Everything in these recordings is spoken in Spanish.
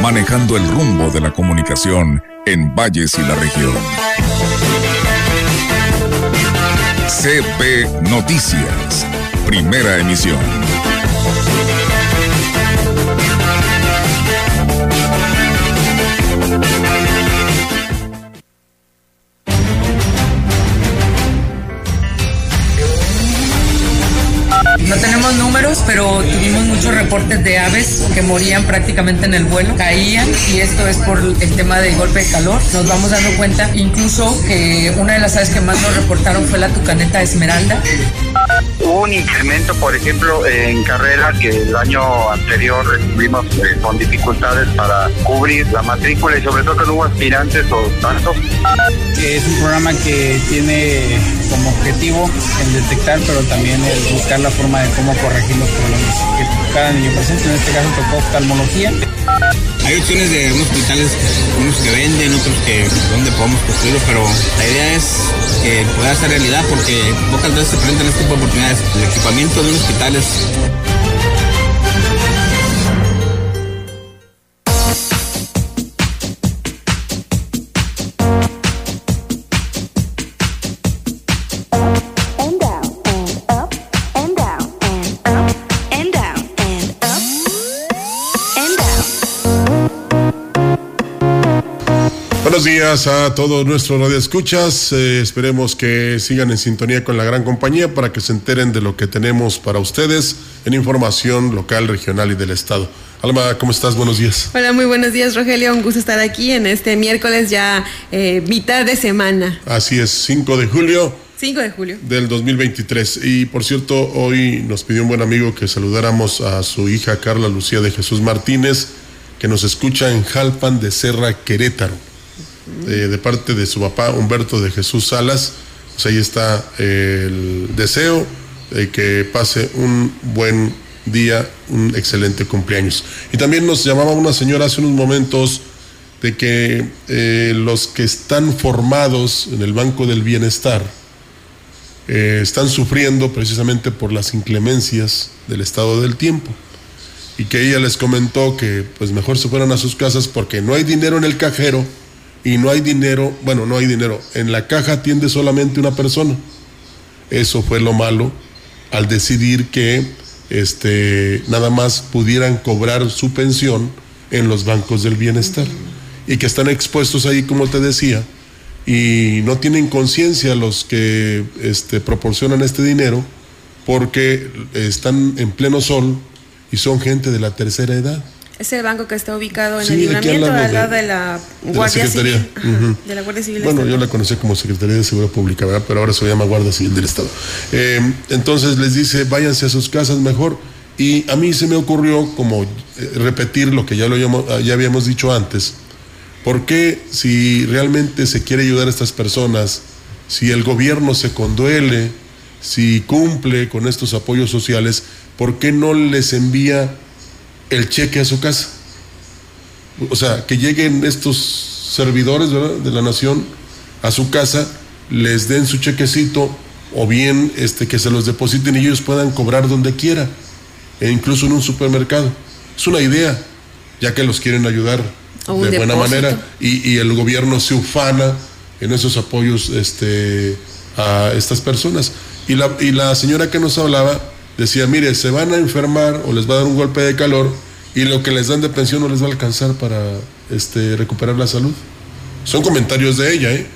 manejando el rumbo de la comunicación en Valles y la región. CB Noticias, primera emisión. Pero tuvimos muchos reportes de aves que morían prácticamente en el vuelo, caían y esto es por el tema del golpe de calor. Nos vamos dando cuenta incluso que una de las aves que más nos reportaron fue la tucaneta esmeralda. Hubo un incremento, por ejemplo, en carrera que el año anterior estuvimos eh, con dificultades para cubrir la matrícula y sobre todo que no hubo aspirantes o tantos. Es un programa que tiene como objetivo el detectar, pero también el buscar la forma de cómo corregir los problemas que cada niño presenta. En este caso tocó oftalmología. Hay opciones de unos hospitales, unos que venden, otros que donde podemos construirlo, pero la idea es que pueda ser realidad porque pocas veces se presentan este tipo de oportunidades. El equipamiento de un hospital es Buenos días a todos nuestros radioescuchas. Eh, esperemos que sigan en sintonía con la gran compañía para que se enteren de lo que tenemos para ustedes en información local, regional y del Estado. Alma, ¿cómo estás? Buenos días. Hola, muy buenos días, Rogelio. Un gusto estar aquí en este miércoles ya eh, mitad de semana, Así es, 5 de julio 5 de julio. del 2023. Y por cierto, hoy nos pidió un buen amigo que saludáramos a su hija Carla Lucía de Jesús Martínez, que nos escucha en Jalpan de Serra, Querétaro. Eh, de parte de su papá Humberto de Jesús Salas. Pues ahí está eh, el deseo de que pase un buen día, un excelente cumpleaños. Y también nos llamaba una señora hace unos momentos de que eh, los que están formados en el Banco del Bienestar están sufriendo precisamente por las inclemencias del estado del tiempo y que ella les comentó que pues mejor se fueran a sus casas porque no hay dinero en el cajero y no hay dinero, bueno, no hay dinero, en la caja atiende solamente una persona. Eso fue lo malo al decidir que este nada más pudieran cobrar su pensión en los bancos del bienestar y que están expuestos ahí como te decía y no tienen conciencia los que este, proporcionan este dinero porque están en pleno sol y son gente de la tercera edad. Es el banco que está ubicado en Sí, el libramiento al lado al lado de- de la de la Guardia. Civil. Ajá, Ujú. De la Guardia Civil. Bueno, yo la conocí como Secretaría de Seguridad Pública, ¿verdad? Pero ahora se llama Guardia Civil del Estado. Eh, entonces les dice, váyanse a sus casas mejor. Y a mí se me ocurrió como eh, repetir lo que ya, lo habíamos, ya habíamos dicho antes. ¿Por qué si realmente se quiere ayudar a estas personas, si el gobierno se conduele, si cumple con estos apoyos sociales, ¿por qué no les envía el cheque a su casa? O sea, que lleguen estos servidores ¿verdad? de la nación a su casa, les den su chequecito o bien este, que se los depositen y ellos puedan cobrar donde quiera, e incluso en un supermercado. Es una idea, ya que los quieren ayudar de buena manera y, y el gobierno se ufana en esos apoyos este, a estas personas. Y la, y la señora que nos hablaba decía, mire, se van a enfermar o les va a dar un golpe de calor y lo que les dan de pensión no les va a alcanzar para este, recuperar la salud. Son comentarios de ella, ¿eh?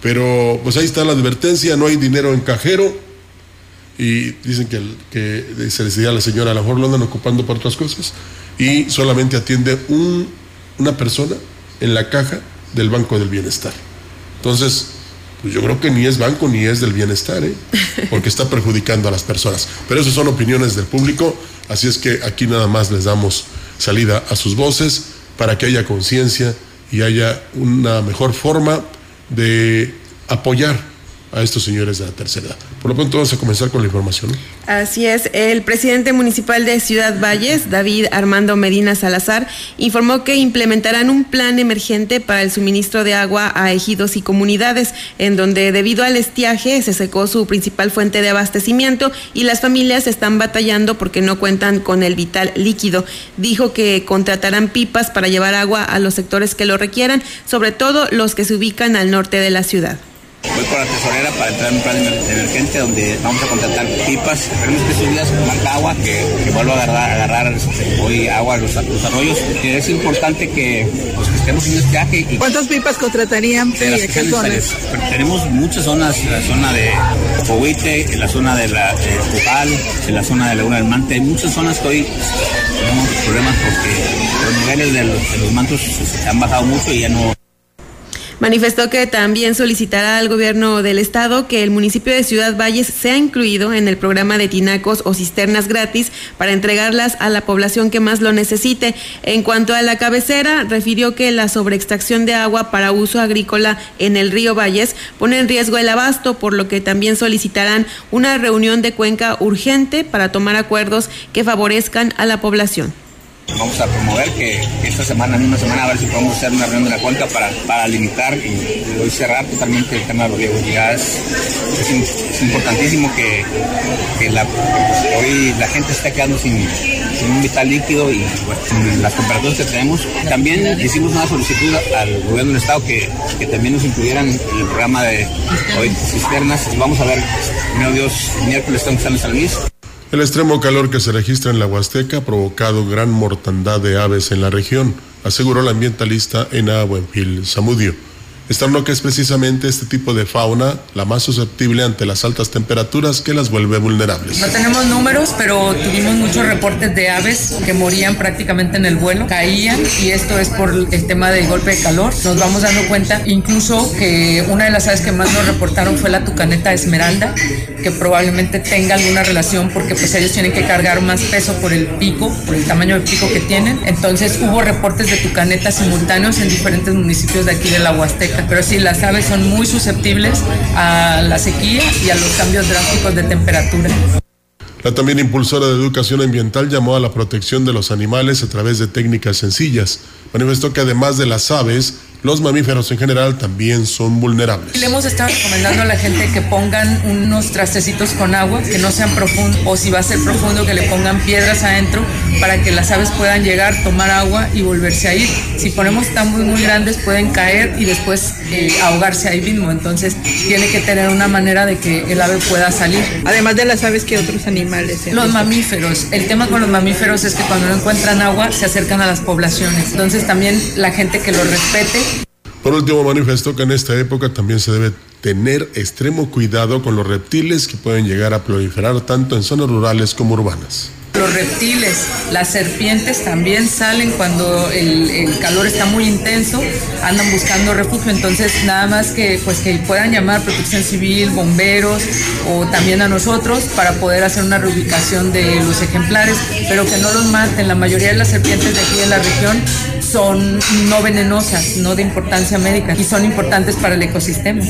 Pero pues ahí está la advertencia, no hay dinero en cajero y dicen que, que se les decía a la señora, a lo mejor lo andan ocupando para otras cosas y solamente atiende un, una persona en la caja del Banco del Bienestar. Entonces, pues yo creo que ni es banco ni es del bienestar, ¿eh? porque está perjudicando a las personas. Pero esas son opiniones del público, así es que aquí nada más les damos salida a sus voces para que haya conciencia y haya una mejor forma de apoyar a estos señores de la tercera edad. Por lo pronto vamos a comenzar con la información. Así es, el presidente municipal de Ciudad Valles, David Armando Medina Salazar, informó que implementarán un plan emergente para el suministro de agua a ejidos y comunidades, en donde debido al estiaje se secó su principal fuente de abastecimiento y las familias están batallando porque no cuentan con el vital líquido. Dijo que contratarán pipas para llevar agua a los sectores que lo requieran, sobre todo los que se ubican al norte de la ciudad. Voy por la tesorera para entrar en un plan emergente donde vamos a contratar pipas. Esperemos que estos días marca agua, que, que vuelva a agarrar, agarrar hoy agua a los, a los arroyos. Que es importante que, pues, que estemos en este viaje. Y ¿Cuántas pipas contratarían? de las Tenemos muchas zonas, la zona de Cohuite, en la zona de la de en la zona de Laguna del Mante. Hay muchas zonas que hoy tenemos problemas porque los niveles de los, de los mantos se han bajado mucho y ya no Manifestó que también solicitará al gobierno del estado que el municipio de Ciudad Valles sea incluido en el programa de tinacos o cisternas gratis para entregarlas a la población que más lo necesite. En cuanto a la cabecera, refirió que la sobreextracción de agua para uso agrícola en el río Valles pone en riesgo el abasto, por lo que también solicitarán una reunión de cuenca urgente para tomar acuerdos que favorezcan a la población. Vamos a promover que esta semana, en una semana, a ver si podemos hacer una reunión de la cuenca para, para limitar y hoy cerrar totalmente el tema de los riegos. Ya es, es im- es importantísimo que, que la, hoy la gente está quedando sin, sin un vital líquido y bueno, las temperaturas que tenemos. También hicimos una solicitud al gobierno del estado que, que también nos incluyeran en el programa de hoy cisternas. Vamos a ver, primero Dios, miércoles estamos en San Luis. El extremo calor que se registra en la Huasteca ha provocado gran mortandad de aves en la región, aseguró la ambientalista Ena Buenfil Zamudio. Externó que es precisamente este tipo de fauna la más susceptible ante las altas temperaturas que las vuelve vulnerables. No tenemos números, pero tuvimos muchos reportes de aves que morían prácticamente en el vuelo, caían y esto es por el tema del golpe de calor. Nos vamos dando cuenta incluso que una de las aves que más nos reportaron fue la tucaneta esmeralda, que probablemente tenga alguna relación porque pues ellos tienen que cargar más peso por el pico, por el tamaño del pico que tienen. Entonces hubo reportes de tucanetas simultáneos en diferentes municipios de aquí de la Huasteca. Pero sí, las aves son muy susceptibles a la sequía y a los cambios drásticos de temperatura. La también impulsora de educación ambiental llamó a la protección de los animales a través de técnicas sencillas. Manifestó que además de las aves, los mamíferos en general también son vulnerables. Le hemos estado recomendando a la gente que pongan unos trastecitos con agua, que no sean profundos, o si va a ser profundo, que le pongan piedras adentro para que las aves puedan llegar, tomar agua y volverse a ir. Si ponemos tambos muy grandes, pueden caer y después eh, ahogarse ahí mismo. Entonces, tiene que tener una manera de que el ave pueda salir. Además de las aves, ¿qué otros animales? Los esto? mamíferos. El tema con los mamíferos es que cuando no encuentran agua, se acercan a las poblaciones. Entonces, también la gente que los respete Por último, manifestó que en esta época también se debe tener extremo cuidado con los reptiles que pueden llegar a proliferar tanto en zonas rurales como urbanas. Los reptiles, las serpientes también salen cuando el, calor está muy intenso, andan buscando refugio, entonces nada más que pues que puedan llamar protección civil, bomberos o también a nosotros para poder hacer una reubicación de los ejemplares, pero que no los maten. La mayoría de las serpientes de aquí de la región son no venenosas, no de importancia médica y son importantes para el ecosistema.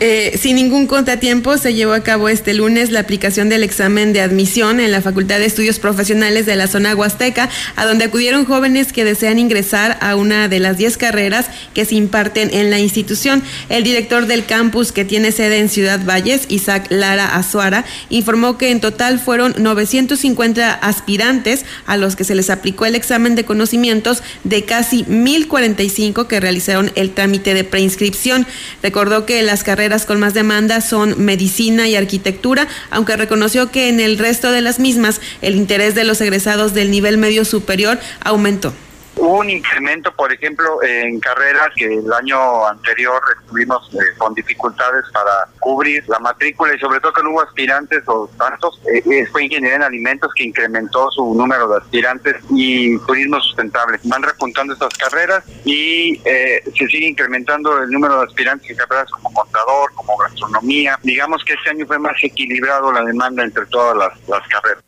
Eh, sin ningún contratiempo se llevó a cabo este lunes la aplicación del examen de admisión en la Facultad de Estudios Profesionales de la zona huasteca, a donde acudieron jóvenes que desean ingresar a una de las 10 carreras que se imparten en la institución. El director del campus que tiene sede en Ciudad Valles, Isaac Lara Azuara, informó que en total fueron 950 aspirantes a los que se les aplicó el examen de conocimientos de casi 1045 que realizaron el trámite de preinscripción. Recordó que las carreras con más demanda son medicina y arquitectura, aunque reconoció que en el resto de las mismas el interés de los egresados del nivel medio superior aumentó. Hubo un incremento, por ejemplo, en carreras que el año anterior estuvimos eh, con dificultades para cubrir la matrícula y sobre todo que no hubo aspirantes o tantos. Eh, eh, fue ingeniería en alimentos que incrementó su número de aspirantes y turismo sustentable. Van repuntando estas carreras y eh, se sigue incrementando el número de aspirantes en carreras como contador, como gastronomía. Digamos que este año fue más equilibrado la demanda entre todas las, las carreras.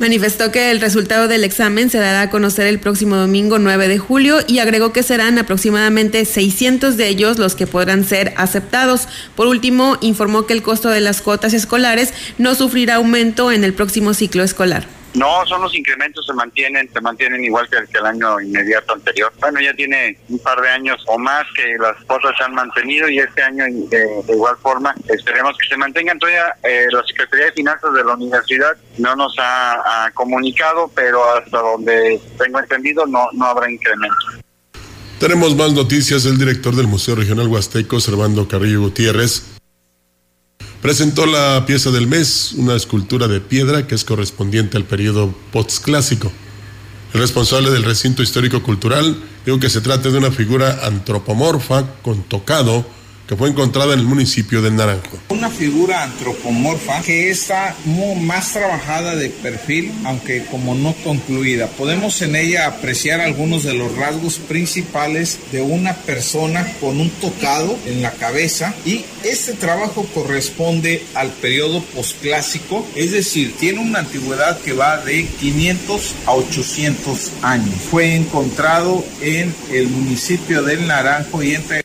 Manifestó que el resultado del examen se dará a conocer el próximo domingo 9 de julio y agregó que serán aproximadamente 600 de ellos los que podrán ser aceptados. Por último, informó que el costo de las cuotas escolares no sufrirá aumento en el próximo ciclo escolar. No, son los incrementos se mantienen, se mantienen igual que el, año inmediato anterior. Bueno, ya tiene un par de años o más que las cuotas se han mantenido y este año de, igual forma esperemos que se mantengan. Todavía eh, la Secretaría de Finanzas de la universidad no nos ha, comunicado, pero hasta donde tengo entendido no, no habrá incremento. Tenemos más noticias. El director del Museo Regional Huasteco, Servando Carrillo Gutiérrez, presentó la pieza del mes, una escultura de piedra que es correspondiente al periodo postclásico. El responsable del recinto histórico cultural dijo que se trata de una figura antropomorfa con tocado que fue encontrada en el municipio de Naranjo. Una figura antropomorfa que está más trabajada de perfil, aunque como no concluida. Podemos en ella apreciar algunos de los rasgos principales de una persona con un tocado en la cabeza y este trabajo corresponde al periodo posclásico, es decir, tiene una antigüedad que va de 500 a 800 años. Fue encontrado en el municipio del Naranjo y entre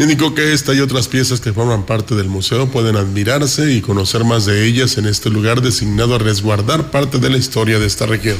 Indicó que esta y otras piezas que forman parte del museo pueden admirarse y conocer más de ellas en este lugar designado a resguardar parte de la historia de esta región.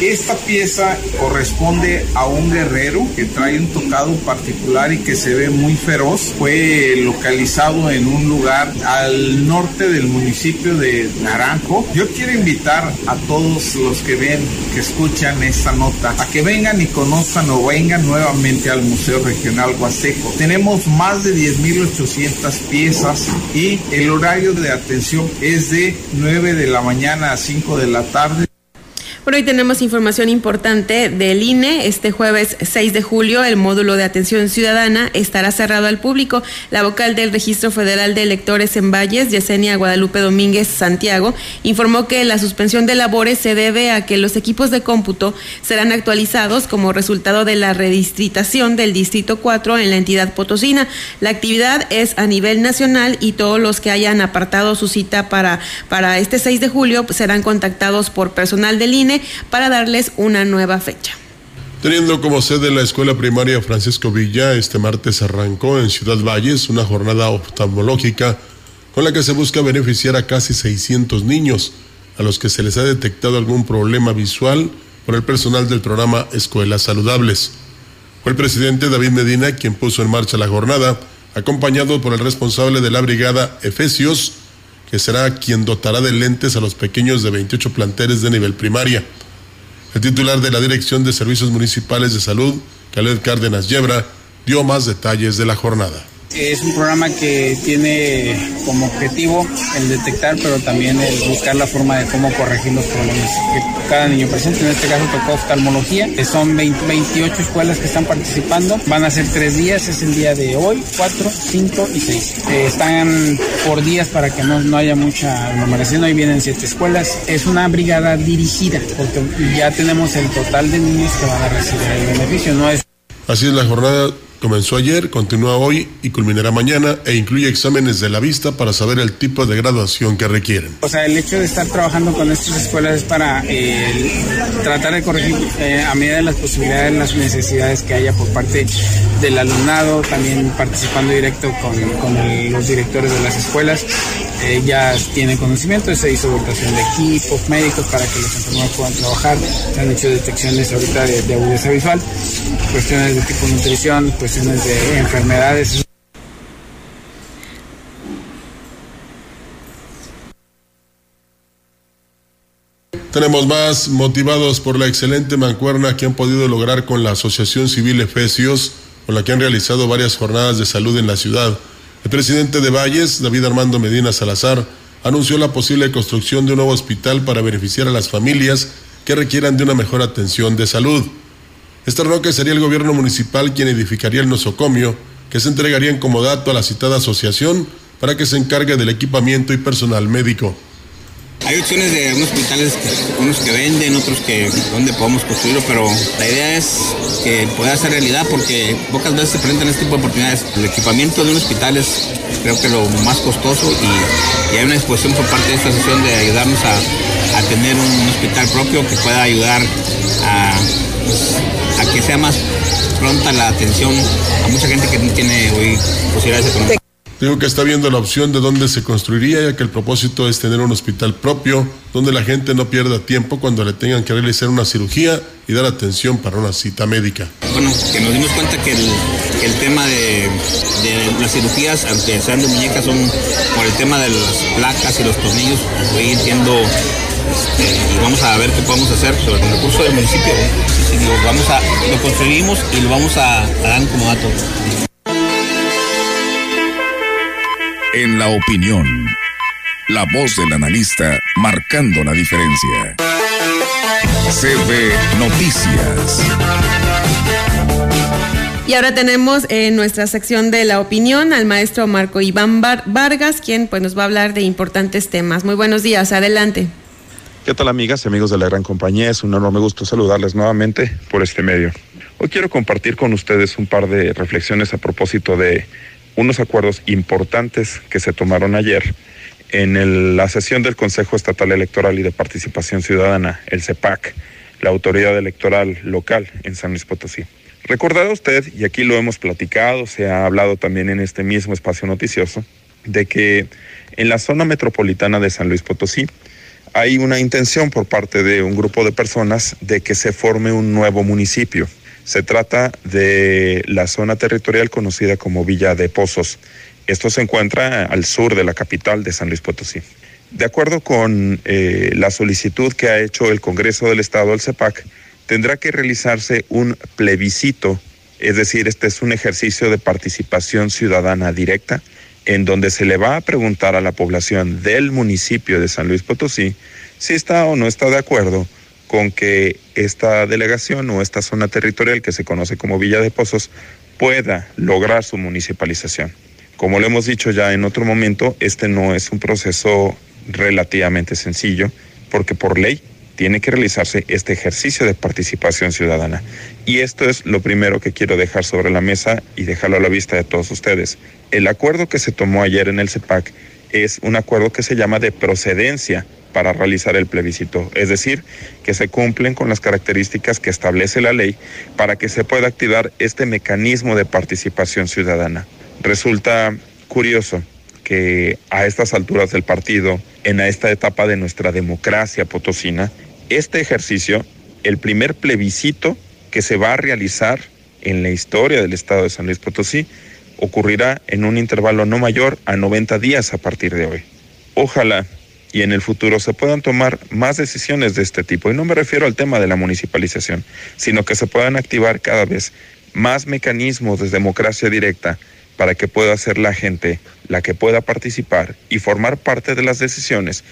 Esta pieza corresponde a un guerrero que trae un tocado particular y que se ve muy feroz. Fue localizado en un lugar al norte del municipio de Naranjo. Yo quiero invitar a todos los que ven, que escuchan esta nota, a que vengan y conozcan o vengan nuevamente al Museo Regional Huasteco. Tenemos más de 10.800 piezas y el horario de atención es de 9 de la mañana a 5 de la tarde. Por hoy tenemos información importante del INE. Este jueves 6 de julio, el módulo de atención ciudadana estará cerrado al público. La vocal del Registro Federal de Electores en Valles, Yesenia Guadalupe Domínguez Santiago, informó que la suspensión de labores se debe a que los equipos de cómputo serán actualizados como resultado de la redistritación del Distrito 4 en la entidad potosina. La actividad es a nivel nacional y todos los que hayan apartado su cita para, para este 6 de julio serán contactados por personal del INE para darles una nueva fecha. Teniendo como sede la Escuela Primaria Francisco Villa, este martes arrancó en Ciudad Valles una jornada oftalmológica con la que se busca beneficiar a casi 600 niños a los que se les ha detectado algún problema visual por el personal del programa Escuelas Saludables. Fue el presidente David Medina quien puso en marcha la jornada, acompañado por el responsable de la brigada Efesios, que será quien dotará de lentes a los pequeños de 28 planteles de nivel primaria. El titular de la Dirección de Servicios Municipales de Salud, Caled Cárdenas Yebra, dio más detalles de la jornada. Es un programa que tiene como objetivo el detectar, pero también el buscar la forma de cómo corregir los problemas que cada niño presenta. En este caso tocó oftalmología. Son 20 28 escuelas que están participando. Van a ser tres días. Es el día de hoy, 4, 5 y 6. Eh, están por días para que no, no haya mucha aglomeración. Hoy vienen siete escuelas. Es una brigada dirigida porque ya tenemos el total de niños que van a recibir el beneficio. No es Así es la jornada. Comenzó ayer, continúa hoy y culminará mañana e incluye exámenes de la vista para saber el tipo de graduación que requieren. O sea, el hecho de estar trabajando con estas escuelas es para eh, tratar de corregir eh, a medida de las posibilidades las necesidades que haya por parte del alumnado, también participando directo con, los directores de las escuelas. Eh, ya tienen conocimiento, se hizo votación de equipos médicos para que los enfermeros puedan trabajar, se han hecho detecciones ahorita de, de agudeza visual, cuestiones de tipo nutrición, cuestiones de enfermedades. Tenemos más motivados por la excelente mancuerna que han podido lograr con la Asociación Civil Efesios, con la que han realizado varias jornadas de salud en la ciudad. El presidente de Valles, David Armando Medina Salazar, anunció la posible construcción de un nuevo hospital para beneficiar a las familias que requieran de una mejor atención de salud. Este roque sería el gobierno municipal quien edificaría el nosocomio, que se entregaría en comodato a la citada asociación para que se encargue del equipamiento y personal médico. Hay opciones de unos hospitales, unos que venden, otros que donde podemos construirlo, pero la idea es que pueda ser realidad porque pocas veces se presentan este tipo de oportunidades. El equipamiento de un hospital es creo que lo más costoso y, hay una disposición por parte de esta asociación de ayudarnos a a tener un hospital propio que pueda ayudar a, pues, a que sea más pronta la atención a mucha gente que no tiene hoy posibilidades económicas. Digo que está viendo la opción de dónde se construiría, ya que el propósito es tener un hospital propio, donde la gente no pierda tiempo cuando le tengan que realizar una cirugía y dar atención para una cita médica. Bueno, que nos dimos cuenta que el, tema de, las cirugías, aunque sean de muñecas, son por el tema de las placas y los tornillos, voy entiendo este, y vamos a ver qué podemos hacer sobre el recurso del municipio. Sí, lo, vamos a, lo construimos y lo vamos a, a dar como dato. En la opinión, la voz del analista marcando la diferencia. CB Noticias. Y ahora tenemos en nuestra sección de la opinión al maestro Marco Iván Var- Vargas, quien pues nos va a hablar de importantes temas. Muy buenos días, adelante. ¿Qué tal amigas y amigos de la gran compañía? Es un enorme gusto saludarles nuevamente por este medio. Hoy quiero compartir con ustedes un par de reflexiones a propósito de unos acuerdos importantes que se tomaron ayer en la sesión del Consejo Estatal Electoral y de Participación Ciudadana, el CEPAC, la autoridad electoral local en San Luis Potosí. Recordará usted, y aquí lo hemos platicado, se ha hablado también en este mismo espacio noticioso, de que en la zona metropolitana de San Luis Potosí hay una intención por parte de un grupo de personas de que se forme un nuevo municipio. Se trata de la zona territorial conocida como Villa de Pozos. Esto se encuentra al sur de la capital de San Luis Potosí. De acuerdo con eh, la solicitud que ha hecho el Congreso del Estado al CEPAC, tendrá que realizarse un plebiscito, es decir, este es un ejercicio de participación ciudadana directa, en donde se le va a preguntar a la población del municipio de San Luis Potosí si está o no está de acuerdo con que esta delegación o esta zona territorial que se conoce como Villa de Pozos pueda lograr su municipalización. Como lo hemos dicho ya en otro momento, este no es un proceso relativamente sencillo, porque por ley tiene que realizarse este ejercicio de participación ciudadana. Y esto es lo primero que quiero dejar sobre la mesa y dejarlo a la vista de todos ustedes. El acuerdo que se tomó ayer en el CEPAC es un acuerdo que se llama de procedencia para realizar el plebiscito, es decir, que se cumplen con las características que establece la ley para que se pueda activar este mecanismo de participación ciudadana. Resulta curioso que a estas alturas del partido, en esta etapa de nuestra democracia potosina, este ejercicio, el primer plebiscito que se va a realizar en la historia del estado de San Luis Potosí, ocurrirá en un intervalo no mayor a 90 días a partir de hoy. Ojalá y en el futuro se puedan tomar más decisiones de este tipo. Y no me refiero al tema de la municipalización, sino que se puedan activar cada vez más mecanismos de democracia directa para que pueda ser la gente la que pueda participar y formar parte de las decisiones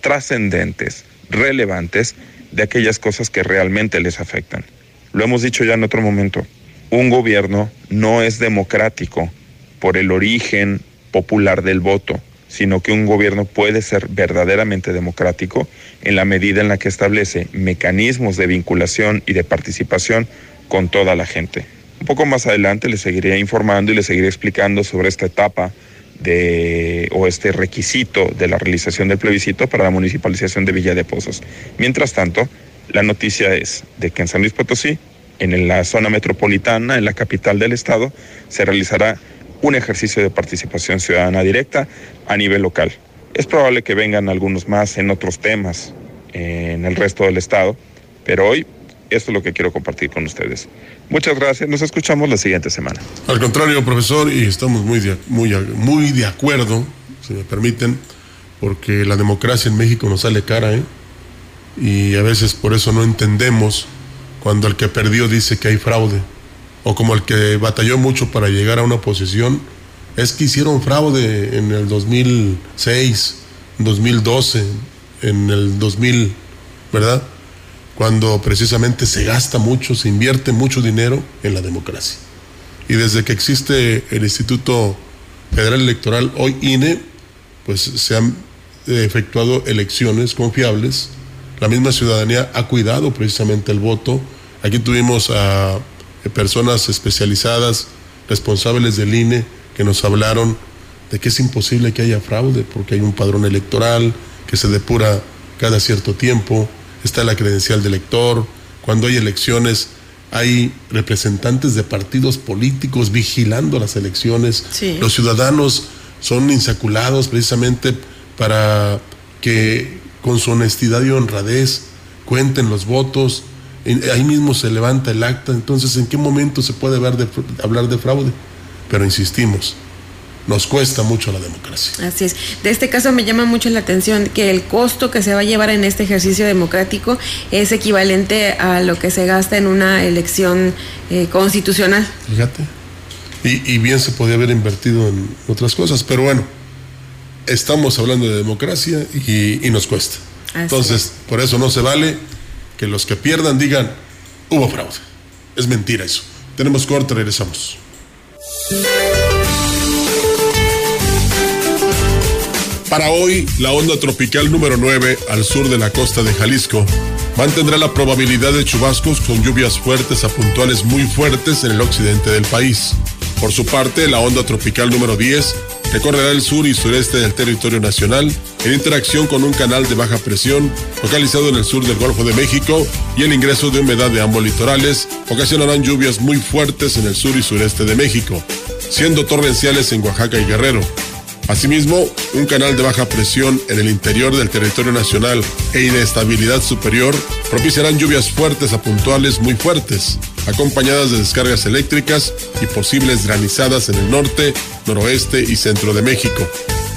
trascendentes, relevantes de aquellas cosas que realmente les afectan. Lo hemos dicho ya en otro momento, un gobierno no es democrático por el origen popular del voto, sino que un gobierno puede ser verdaderamente democrático en la medida en la que establece mecanismos de vinculación y de participación con toda la gente. Un poco más adelante les seguiré informando y les seguiré explicando sobre esta etapa de, o este requisito de la realización del plebiscito para la municipalización de Villa de Pozos. Mientras tanto, la noticia es de que en San Luis Potosí, en la zona metropolitana, en la capital del estado, se realizará un ejercicio de participación ciudadana directa a nivel local. Es probable que vengan algunos más en otros temas en el resto del estado, pero hoy esto es lo que quiero compartir con ustedes. Muchas gracias, nos escuchamos la siguiente semana. Al contrario, profesor, y estamos muy de, muy, muy de acuerdo, si me permiten, porque la democracia en México nos sale cara, ¿eh? Y a veces por eso no entendemos cuando el que perdió dice que hay fraude, o como el que batalló mucho para llegar a una posición, es que hicieron fraude en el 2006, 2012, en el 2000, ¿verdad? Cuando precisamente se gasta mucho, se invierte mucho dinero en la democracia. Y desde que existe el Instituto Federal Electoral, hoy INE, pues se han efectuado elecciones confiables. La misma ciudadanía ha cuidado precisamente el voto. Aquí tuvimos a personas especializadas, responsables del INE, que nos hablaron de que es imposible que haya fraude porque hay un padrón electoral, que se depura cada cierto tiempo, está la credencial de elector, cuando hay elecciones hay representantes de partidos políticos vigilando las elecciones, Sí. los ciudadanos son insaculados precisamente para que con su honestidad y honradez cuenten los votos, En- ahí mismo se levanta el acta, entonces ¿en qué momento se puede hablar de, hablar de fraude? Pero insistimos, nos cuesta mucho la democracia. Así es. De este caso me llama mucho la atención que el costo que se va a llevar en este ejercicio democrático es equivalente a lo que se gasta en una elección eh, constitucional. Fíjate. Y, y bien se podía haber invertido en otras cosas, pero bueno, estamos hablando de democracia y, y nos cuesta. Así Entonces, por eso no se vale los que pierdan digan, hubo fraude. Es mentira eso. Tenemos corte, regresamos. Para hoy, la onda tropical número 9 al sur de la costa de Jalisco mantendrá la probabilidad de chubascos con lluvias fuertes a puntuales muy fuertes en el occidente del país. Por su parte, la onda tropical número 10 recorrerá el sur y sureste del territorio nacional en interacción con un canal de baja presión localizado en el sur del Golfo de México y el ingreso de humedad de ambos litorales ocasionarán lluvias muy fuertes en el sur y sureste de México, siendo torrenciales en Oaxaca y Guerrero. Asimismo, un canal de baja presión en el interior del territorio nacional e inestabilidad superior propiciarán lluvias fuertes a puntuales muy fuertes, acompañadas de descargas eléctricas y posibles granizadas en el norte, noroeste y centro de México.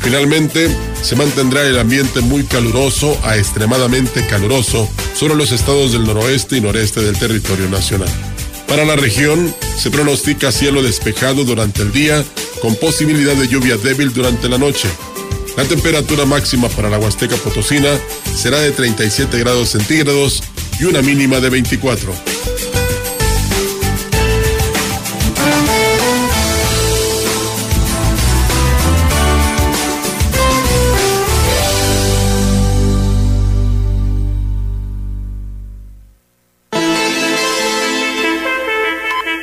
Finalmente, se mantendrá el ambiente muy caluroso a extremadamente caluroso sobre los estados del noroeste y noreste del territorio nacional. Para la región se pronostica cielo despejado durante el día con posibilidad de lluvia débil durante la noche. La temperatura máxima para la Huasteca Potosina será de 37 grados centígrados y una mínima de 24.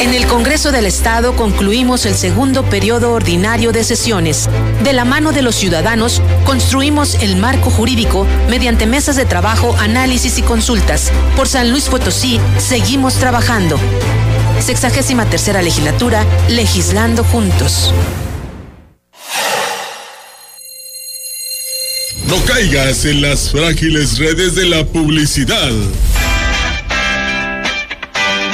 En el Congreso del Estado concluimos el segundo periodo ordinario de sesiones. De la mano de los ciudadanos, construimos el marco jurídico mediante mesas de trabajo, análisis y consultas. Por San Luis Potosí, seguimos trabajando. Sexagésima tercera legislatura, legislando juntos. No caigas en las frágiles redes de la publicidad.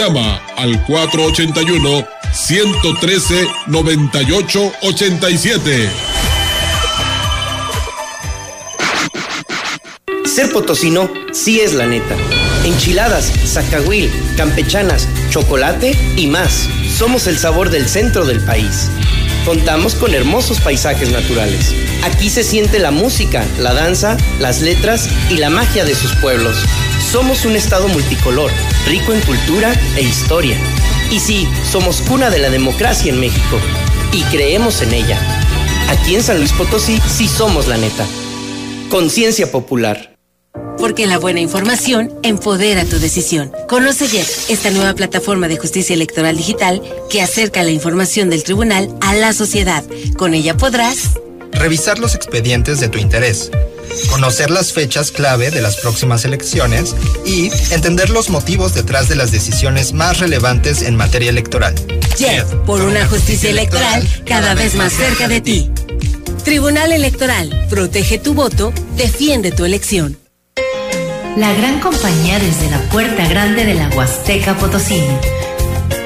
Llama al 481-113-9887. Ser potosino sí es la neta. Enchiladas, zacahuil, campechanas, chocolate y más. Somos el sabor del centro del país. Contamos con hermosos paisajes naturales. Aquí se siente la música, la danza, las letras y la magia de sus pueblos. Somos un estado multicolor, rico en cultura e historia. Y sí, somos cuna de la democracia en México. Y creemos en ella. Aquí en San Luis Potosí sí somos la neta. Conciencia popular. Porque la buena información empodera tu decisión. Conoce JET, esta nueva plataforma de justicia electoral digital que acerca la información del tribunal a la sociedad. Con ella podrás Revisar los expedientes de tu interés. Conocer las fechas clave de las próximas elecciones y entender los motivos detrás de las decisiones más relevantes en materia electoral. JET, por una justicia electoral cada vez más cerca de ti. Tribunal Electoral, protege tu voto, defiende tu elección. La gran compañía desde la puerta grande de la Huasteca Potosí.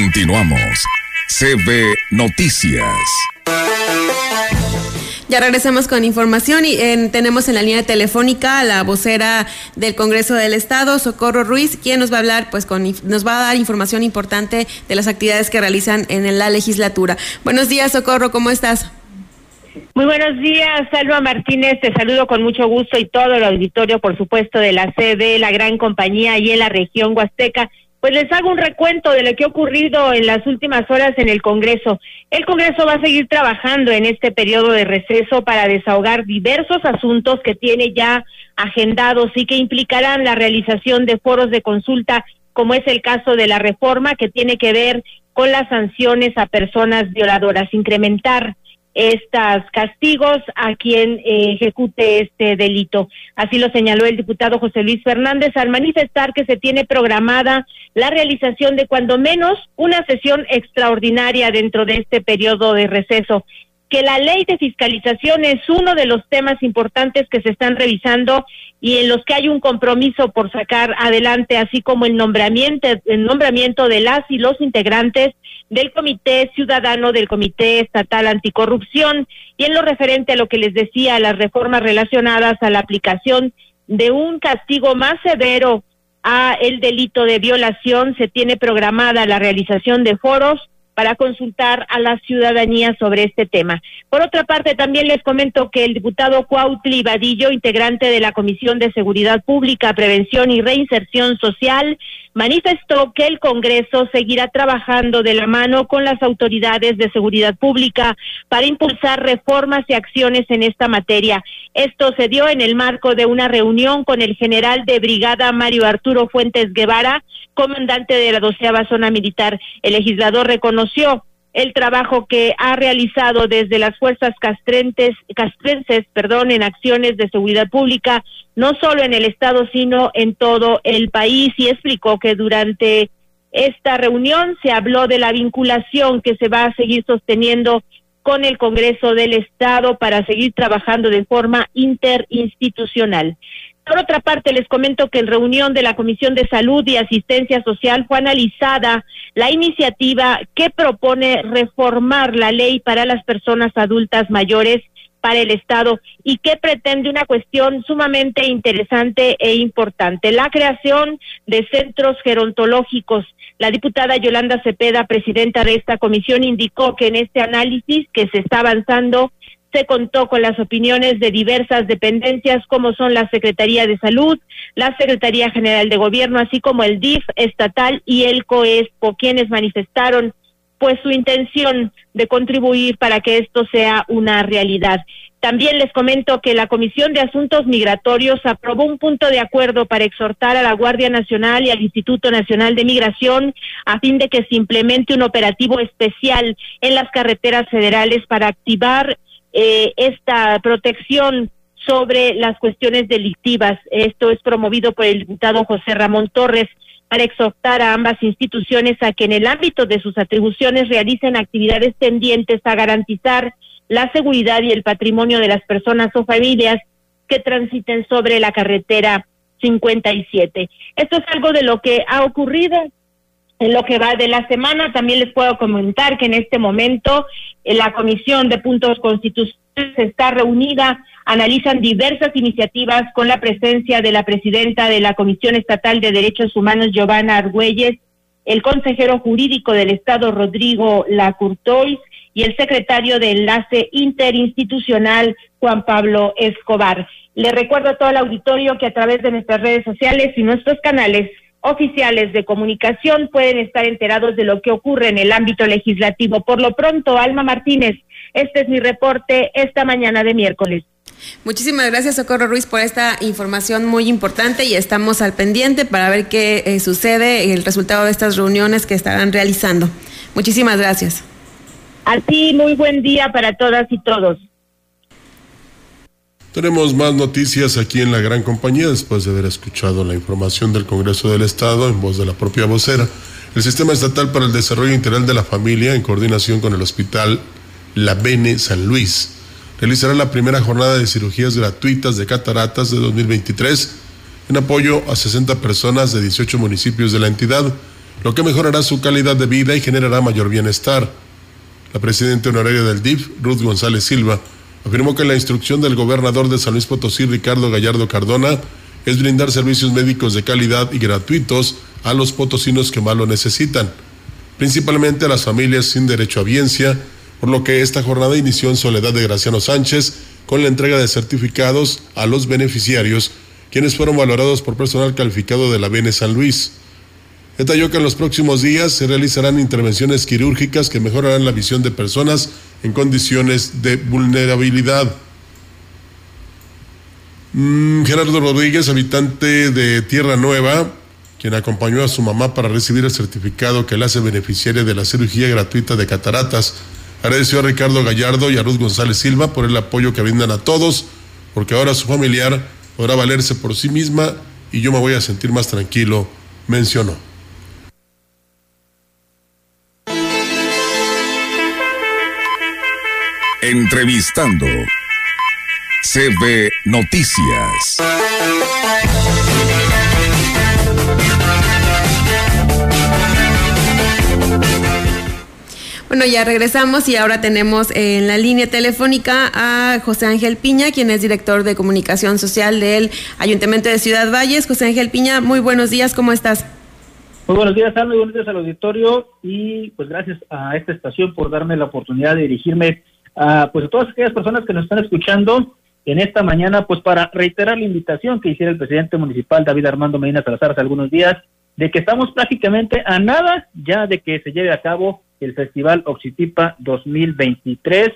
Continuamos. CB Noticias. Ya regresamos con información y en- tenemos en la línea telefónica a la vocera del Congreso del Estado, Socorro Ruiz, quien nos va a hablar, pues con, nos va a dar información importante de las actividades que realizan en la legislatura. Buenos días, Socorro, ¿cómo estás? Muy buenos días, Salva Martínez, te saludo con mucho gusto y todo el auditorio, por supuesto, de la CB, la gran compañía y en la región Huasteca. Pues les hago un recuento de lo que ha ocurrido en las últimas horas en el Congreso. El Congreso va a seguir trabajando en este periodo de receso para desahogar diversos asuntos que tiene ya agendados y que implicarán la realización de foros de consulta, como es el caso de la reforma que tiene que ver con las sanciones a personas violadoras, incrementar estos castigos a quien eh, ejecute este delito. Así lo señaló el diputado José Luis Fernández al manifestar que se tiene programada la realización de cuando menos una sesión extraordinaria dentro de este periodo de receso que la ley de fiscalización es uno de los temas importantes que se están revisando y en los que hay un compromiso por sacar adelante, así como el nombramiento, el nombramiento de las y los integrantes del Comité Ciudadano del Comité Estatal Anticorrupción. Y en lo referente a lo que les decía, las reformas relacionadas a la aplicación de un castigo más severo a el delito de violación, se tiene programada la realización de foros para consultar a la ciudadanía sobre este tema. Por otra parte, también les comento que el diputado Cuautli Vadillo, integrante de la Comisión de Seguridad Pública, Prevención y Reinserción Social, manifestó que el Congreso seguirá trabajando de la mano con las autoridades de seguridad pública para impulsar reformas y acciones en esta materia. Esto se dio en el marco de una reunión con el general de brigada Mario Arturo Fuentes Guevara, comandante de la doceava zona militar. El legislador reconoció el trabajo que ha realizado desde las fuerzas castrenses, perdón, en acciones de seguridad pública, no solo en el estado, sino en todo el país, y explicó que durante esta reunión se habló de la vinculación que se va a seguir sosteniendo con el Congreso del Estado para seguir trabajando de forma interinstitucional. Por otra parte, les comento que en reunión de la Comisión de Salud y Asistencia Social fue analizada la iniciativa que propone reformar la ley para las personas adultas mayores para el Estado y que pretende una cuestión sumamente interesante e importante, la creación de centros gerontológicos. La diputada Yolanda Cepeda, presidenta de esta comisión, indicó que en este análisis que se está avanzando se contó con las opiniones de diversas dependencias como son la Secretaría de Salud, la Secretaría General de Gobierno, así como el DIF estatal y el COESPO, quienes manifestaron pues su intención de contribuir para que esto sea una realidad. También les comento que la Comisión de Asuntos Migratorios aprobó un punto de acuerdo para exhortar a la Guardia Nacional y al Instituto Nacional de Migración a fin de que se implemente un operativo especial en las carreteras federales para activar eh, esta protección sobre las cuestiones delictivas. Esto es promovido por el diputado José Ramón Torres para exhortar a ambas instituciones a que en el ámbito de sus atribuciones realicen actividades tendientes a garantizar la seguridad y el patrimonio de las personas o familias que transiten sobre la carretera 57. Esto es algo de lo que ha ocurrido en lo que va de la semana. También les puedo comentar que en este momento eh, la Comisión de Puntos Constitucionales está reunida, analizan diversas iniciativas con la presencia de la presidenta de la Comisión Estatal de Derechos Humanos, Giovanna Argüelles, el consejero jurídico del Estado, Rodrigo Lacurtois, y el secretario de Enlace Interinstitucional, Juan Pablo Escobar. Le recuerdo a todo el auditorio que a través de nuestras redes sociales y nuestros canales oficiales de comunicación pueden estar enterados de lo que ocurre en el ámbito legislativo. Por lo pronto, Alma Martínez, este es mi reporte esta mañana de miércoles. Muchísimas gracias, Socorro Ruiz, por esta información muy importante y estamos al pendiente para ver qué eh, sucede, el resultado de estas reuniones que estarán realizando. Muchísimas gracias. Así, muy buen día para todas y todos. Tenemos más noticias aquí en la gran compañía después de haber escuchado la información del Congreso del Estado en voz de la propia vocera. El Sistema Estatal para el Desarrollo Integral de la Familia, en coordinación con el Hospital La Bene San Luis, realizará la primera jornada de cirugías gratuitas de cataratas de 2023 en apoyo a 60 personas de 18 municipios de la entidad, lo que mejorará su calidad de vida y generará mayor bienestar. La presidenta honoraria del DIF, Ruth González Silva, afirmó que la instrucción del gobernador de San Luis Potosí, Ricardo Gallardo Cardona, es brindar servicios médicos de calidad y gratuitos a los potosinos que más lo necesitan, principalmente a las familias sin derecho a biencia, por lo que esta jornada inició en Soledad de Graciano Sánchez con la entrega de certificados a los beneficiarios, quienes fueron valorados por personal calificado de la Bene San Luis. Detalló que en los próximos días se realizarán intervenciones quirúrgicas que mejorarán la visión de personas en condiciones de vulnerabilidad. Mm, Gerardo Rodríguez, habitante de Tierra Nueva, quien acompañó a su mamá para recibir el certificado que le hace beneficiaria de la cirugía gratuita de cataratas, agradeció a Ricardo Gallardo y a Ruth González Silva por el apoyo que brindan a todos, porque ahora su familiar podrá valerse por sí misma y yo me voy a sentir más tranquilo, mencionó. Entrevistando. CB Noticias. Bueno, ya regresamos y ahora tenemos en la línea telefónica a José Ángel Piña, quien es director de comunicación social del Ayuntamiento de Ciudad Valles. José Ángel Piña, muy buenos días, ¿cómo estás? Muy buenos días, Alma, y buenos días al auditorio y pues gracias a esta estación por darme la oportunidad de dirigirme a pues a todas aquellas personas que nos están escuchando en esta mañana pues para reiterar la invitación que hiciera el presidente municipal David Armando Medina Salazar hace algunos días de que estamos prácticamente a nada ya de que se lleve a cabo el Festival Oxitipa 2023,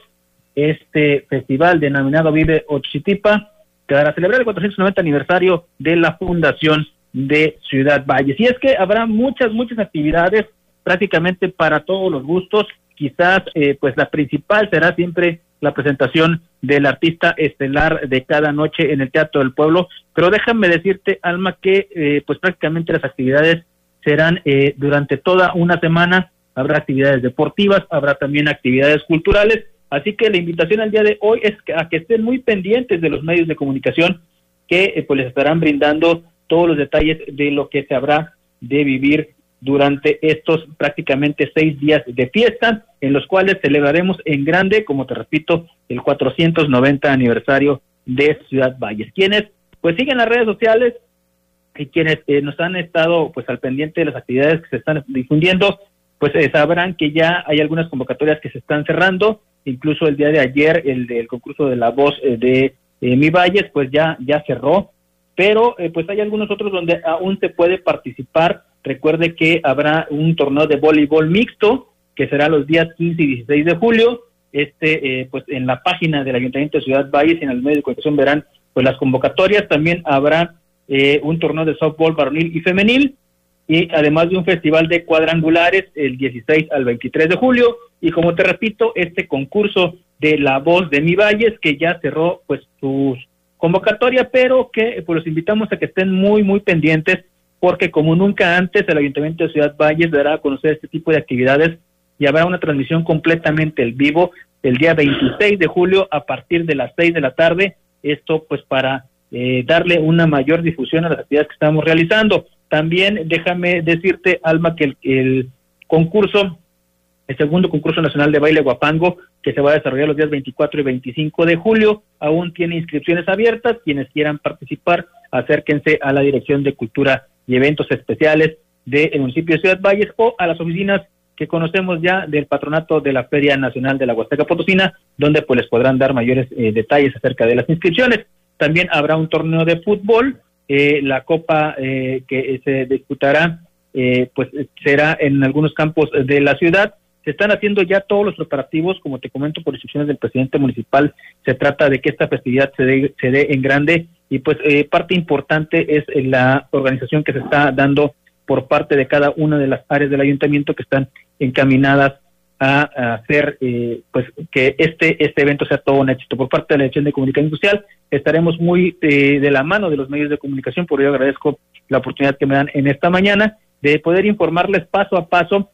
este festival denominado Vive Oxitipa, para celebrar el 490 aniversario de la fundación de Ciudad Valles. Y es que habrá muchas, muchas actividades prácticamente para todos los gustos. Quizás, eh, pues la principal será siempre la presentación del artista estelar de cada noche en el Teatro del Pueblo. Pero déjame decirte, Alma, que eh, pues prácticamente las actividades serán eh, durante toda una semana. Habrá actividades deportivas, habrá también actividades culturales. Así que la invitación al día de hoy es a que estén muy pendientes de los medios de comunicación que eh, pues les estarán brindando todos los detalles de lo que se habrá de vivir durante estos prácticamente seis días de fiesta, en los cuales celebraremos en grande, como te repito, el 490 aniversario de Ciudad Valles. Quienes pues siguen las redes sociales y quienes eh, nos han estado pues al pendiente de las actividades que se están difundiendo, pues eh, sabrán que ya hay algunas convocatorias que se están cerrando, incluso el día de ayer el del concurso de la voz eh, de eh, Mi Valles pues ya ya cerró, pero eh, pues hay algunos otros donde aún se puede participar. Recuerde que habrá un torneo de voleibol mixto que será los días 15 y 16 de julio. Este, eh, pues en la página del Ayuntamiento de Ciudad Valles y en el medio de comunicación verán pues las convocatorias. También habrá eh, un torneo de softball varonil y femenil y además de un festival de cuadrangulares el 16 al 23 de julio y como te repito este concurso de la voz de mi valles que ya cerró pues sus convocatoria pero que pues los invitamos a que estén muy muy pendientes porque como nunca antes el ayuntamiento de Ciudad Valles dará a conocer este tipo de actividades y habrá una transmisión completamente en vivo el día 26 de julio a partir de las 6 de la tarde esto pues para eh, darle una mayor difusión a las actividades que estamos realizando. También déjame decirte, Alma, que el, el, concurso, el segundo concurso nacional de baile guapango, que se va a desarrollar los días 24 y 25 de julio, aún tiene inscripciones abiertas. Quienes quieran participar, acérquense a la Dirección de Cultura y Eventos Especiales del municipio de Ciudad Valles o a las oficinas que conocemos ya del patronato de la Feria Nacional de la Huasteca Potosina, donde pues les podrán dar mayores eh, detalles acerca de las inscripciones. También habrá un torneo de fútbol, eh, la copa eh, que se disputará pues será en algunos campos de la ciudad. Se están haciendo ya todos los preparativos, como te comento, por instrucciones del presidente municipal. Se trata de que esta festividad se dé, se dé en grande. Y pues parte importante es la organización que se está dando por parte de cada una de las áreas del ayuntamiento que están encaminadas a, hacer eh, pues que este este evento sea todo un éxito. Por parte de la dirección de comunicación social estaremos muy eh, de la mano de los medios de comunicación. Por ello agradezco la oportunidad que me dan en esta mañana de poder informarles paso a paso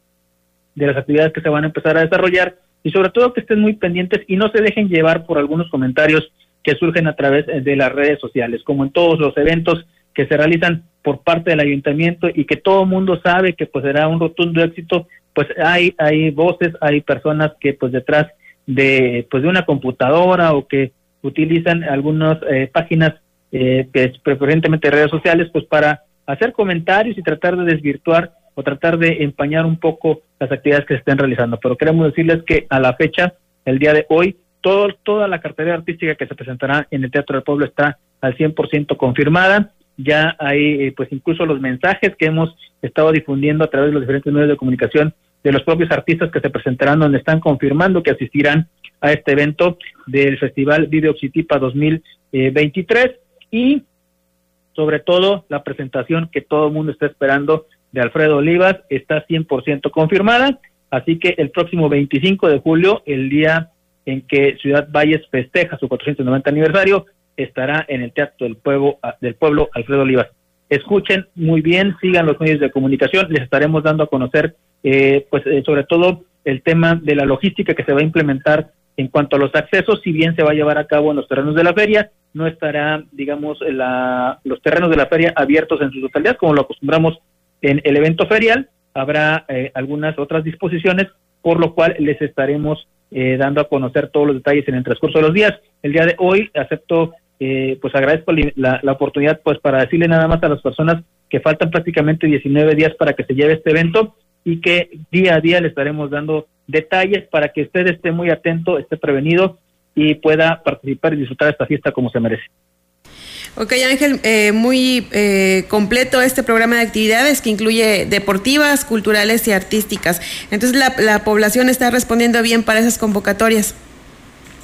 de las actividades que se van a empezar a desarrollar y sobre todo que estén muy pendientes y no se dejen llevar por algunos comentarios que surgen a través de las redes sociales como en todos los eventos que se realizan por parte del ayuntamiento y que todo el mundo sabe que pues será un rotundo éxito, pues hay hay voces, hay personas que pues detrás de pues de una computadora o que utilizan algunas eh, páginas eh, que preferentemente redes sociales pues para hacer comentarios y tratar de desvirtuar o tratar de empañar un poco las actividades que se estén realizando. Pero queremos decirles que a la fecha, el día de hoy, todo, toda la cartera artística que se presentará en el Teatro del Pueblo está al 100% confirmada ya hay eh, pues incluso los mensajes que hemos estado difundiendo a través de los diferentes medios de comunicación de los propios artistas que se presentarán donde están confirmando que asistirán a este evento del Festival Video Oxitipa 2023 y sobre todo la presentación que todo el mundo está esperando de Alfredo Olivas está 100% confirmada, así que el próximo 25 de julio, el día en que Ciudad Valles festeja su 490 aniversario, estará en el Teatro del Pueblo, ah, del Pueblo Alfredo Olivas. Escuchen muy bien, sigan los medios de comunicación, les estaremos dando a conocer, eh, pues eh, sobre todo el tema de la logística que se va a implementar en cuanto a los accesos, si bien se va a llevar a cabo en los terrenos de la feria, no estará, digamos, la, los terrenos de la feria abiertos en su totalidad, como lo acostumbramos en el evento ferial, habrá eh, algunas otras disposiciones, por lo cual les estaremos dando a conocer todos los detalles en el transcurso de los días. El día de hoy acepto eh, pues agradezco la, la, oportunidad pues para decirle nada más a las personas que faltan prácticamente 19 días para que se lleve este evento y que día a día le estaremos dando detalles para que usted esté muy atento, esté prevenido y pueda participar y disfrutar esta fiesta como se merece. Ok, Ángel, eh, muy eh, completo este programa de actividades que incluye deportivas, culturales y artísticas. Entonces, la, la población está respondiendo bien para esas convocatorias.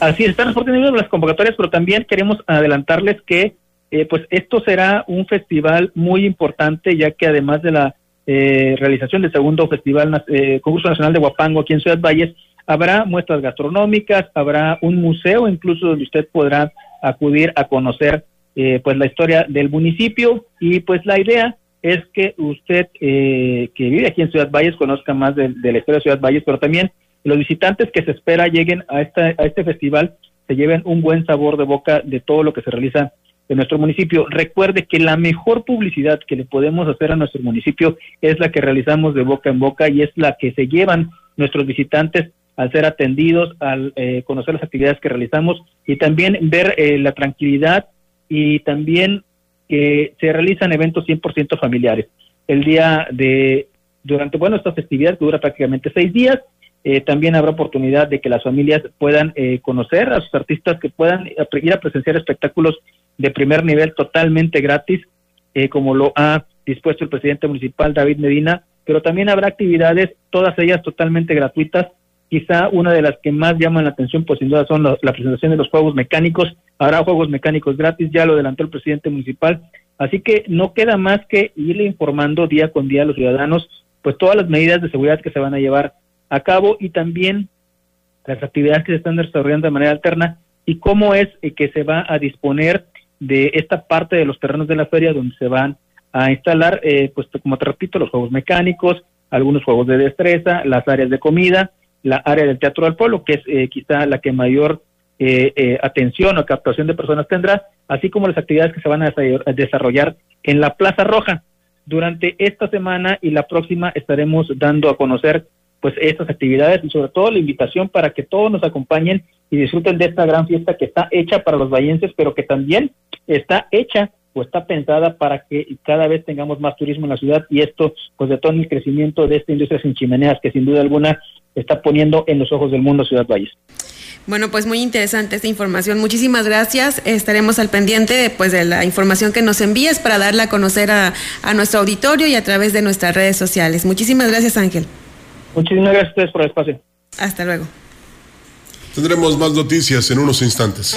Así están respondiendo las convocatorias, pero también queremos adelantarles que eh, pues esto será un festival muy importante, ya que además de la eh, realización del segundo festival eh, concurso nacional de Guapango aquí en Ciudad Valles, habrá muestras gastronómicas, habrá un museo incluso donde usted podrá acudir a conocer pues la historia del municipio y pues la idea es que usted que vive aquí en Ciudad Valles conozca más de, de la historia de Ciudad Valles, pero también los visitantes que se espera lleguen a, esta, a este festival se lleven un buen sabor de boca de todo lo que se realiza en nuestro municipio. Recuerde que la mejor publicidad que le podemos hacer a nuestro municipio es la que realizamos de boca en boca y es la que se llevan nuestros visitantes al ser atendidos, al eh, conocer las actividades que realizamos y también ver eh, la tranquilidad y también que se realizan eventos 100% familiares. El día de, durante, bueno, esta festividad que dura prácticamente seis días, eh, también habrá oportunidad de que las familias puedan eh, conocer a sus artistas, que puedan ir a presenciar espectáculos de primer nivel totalmente gratis, eh, como lo ha dispuesto el presidente municipal David Medina, pero también habrá actividades, todas ellas totalmente gratuitas. Quizá una de las que más llaman la atención, pues sin duda, son la, la presentación de los juegos mecánicos. Habrá juegos mecánicos gratis, ya lo adelantó el presidente municipal. Así que no queda más que irle informando día con día a los ciudadanos, pues todas las medidas de seguridad que se van a llevar a cabo y también las actividades que se están desarrollando de manera alterna y cómo es eh, que se va a disponer de esta parte de los terrenos de la feria donde se van a instalar, eh, pues como te repito, los juegos mecánicos, algunos juegos de destreza, las áreas de comida, la área del teatro del pueblo, que es eh, quizá la que mayor atención o captación de personas tendrá, así como las actividades que se van a desarrollar en la Plaza Roja. Durante esta semana y la próxima estaremos dando a conocer pues estas actividades y sobre todo la invitación para que todos nos acompañen y disfruten de esta gran fiesta que está hecha para los vallenses, pero que también está hecha pues está pensada para que cada vez tengamos más turismo en la ciudad y esto pues detona el crecimiento de esta industria sin chimeneas que sin duda alguna está poniendo en los ojos del mundo Ciudad Valles. Bueno, pues muy interesante esta información. Muchísimas gracias. Estaremos al pendiente pues, de la información que nos envíes para darla a conocer a, a nuestro auditorio y a través de nuestras redes sociales. Muchísimas gracias, Ángel. Muchísimas gracias a ustedes por el espacio. Hasta luego. Tendremos más noticias en unos instantes.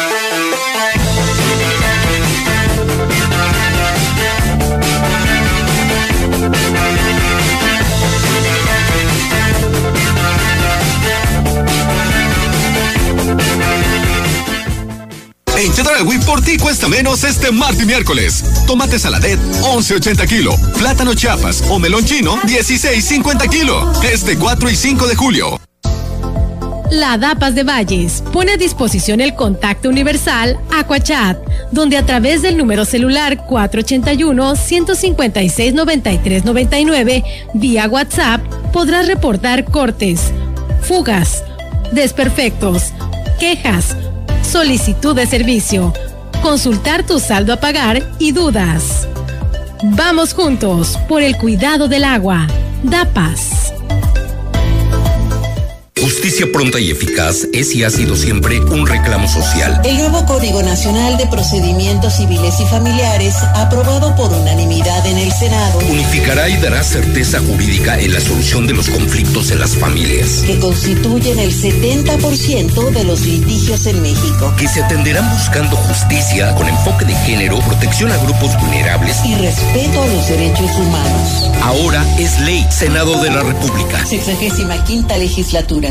Chedraui Wii por ti cuesta menos este martes y miércoles. Tomate saladet 11.80 kilo, plátano chiapas o melón chino 16.50 kilo. Este 4 y 5 de julio. La DAPAS de Valles pone a disposición el contacto universal Aquachat, donde a través del número celular 481-156-9399 vía WhatsApp podrás reportar cortes, fugas, desperfectos, quejas, solicitud de servicio, consultar tu saldo a pagar y dudas. Vamos juntos por el cuidado del agua. DAPAS. Justicia pronta y eficaz es y ha sido siempre un reclamo social. El nuevo Código Nacional de Procedimientos Civiles y Familiares, aprobado por unanimidad en el Senado, Unificará y dará certeza jurídica en la solución de los conflictos en las familias. que constituyen el 70% de los litigios en México. Que se atenderán buscando justicia con enfoque de género, protección a grupos vulnerables Y respeto a los derechos humanos. Ahora es ley, Senado de la República. Sexagésima quinta legislatura.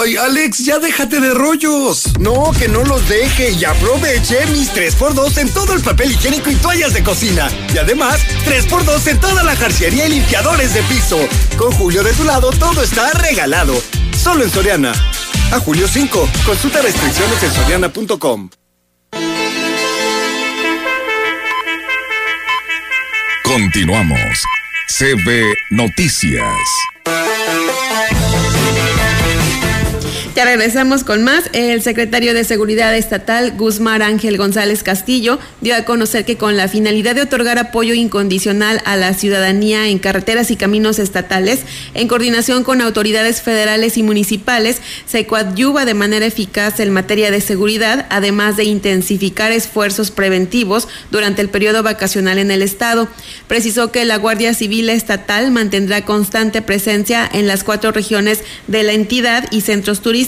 Ay, Alex, ya déjate de rollos. No, que no los deje y aproveche mis 3x2 en todo el papel higiénico y toallas de cocina. Y además, 3x2 en toda la jarciería y limpiadores de piso. Con Julio de tu lado, todo está regalado. Solo en Soriana. A julio 5. Consulta restricciones en soriana.com. Continuamos. CB Noticias. Ya regresamos con más. El secretario de Seguridad Estatal, Guzmán Ángel González Castillo, dio a conocer que con la finalidad de otorgar apoyo incondicional a la ciudadanía en carreteras y caminos estatales, en coordinación con autoridades federales y municipales, se coadyuva de manera eficaz en materia de seguridad, además de intensificar esfuerzos preventivos durante el periodo vacacional en el Estado. Precisó que la Guardia Civil Estatal mantendrá constante presencia en las cuatro regiones de la entidad y centros turísticos,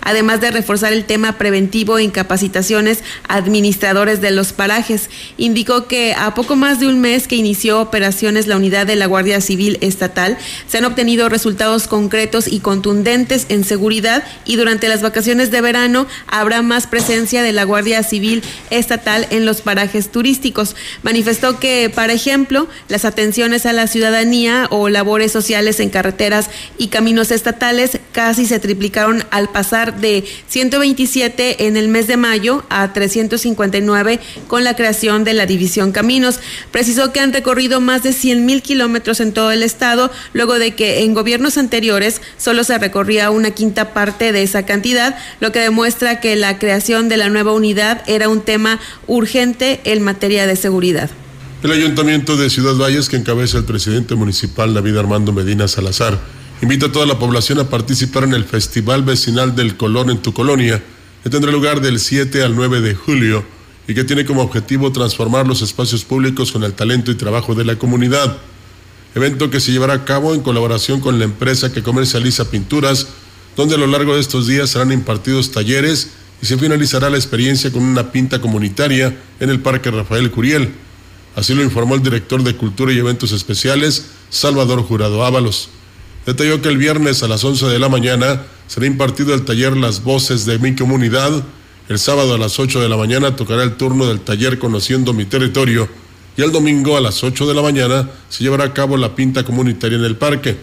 además de reforzar el tema preventivo en capacitaciones administradores de los parajes. Indicó que a poco más de un mes que inició operaciones la unidad de la Guardia Civil Estatal, se han obtenido resultados concretos y contundentes en seguridad y durante las vacaciones de verano habrá más presencia de la Guardia Civil Estatal en los parajes turísticos. Manifestó que, por ejemplo, las atenciones a la ciudadanía o labores sociales en carreteras y caminos estatales casi se triplicaron al pasar de 127 en el mes de mayo a 359 con la creación de la División Caminos. Precisó que han recorrido más de 100 mil kilómetros en todo el estado, luego de que en gobiernos anteriores solo se recorría una quinta parte de esa cantidad, lo que demuestra que la creación de la nueva unidad era un tema urgente en materia de seguridad. El Ayuntamiento de Ciudad Valles, que encabeza el presidente municipal David Armando Medina Salazar, invita a toda la población a participar en el Festival Vecinal del Colón en tu colonia, que tendrá lugar del 7 al 9 de julio y que tiene como objetivo transformar los espacios públicos con el talento y trabajo de la comunidad. evento que se llevará a cabo en colaboración con la empresa que comercializa pinturas, donde a lo largo de estos días serán impartidos talleres y se finalizará la experiencia con una pinta comunitaria en el Parque Rafael Curiel. Así lo informó el director de Cultura y Eventos Especiales, Salvador Jurado Ábalos. Detalló que el viernes a las 11 de la mañana será impartido el taller Las Voces de mi Comunidad. El sábado a las 8 de la mañana tocará el turno del taller Conociendo mi Territorio. Y el domingo a las 8 de la mañana se llevará a cabo la pinta comunitaria en el parque.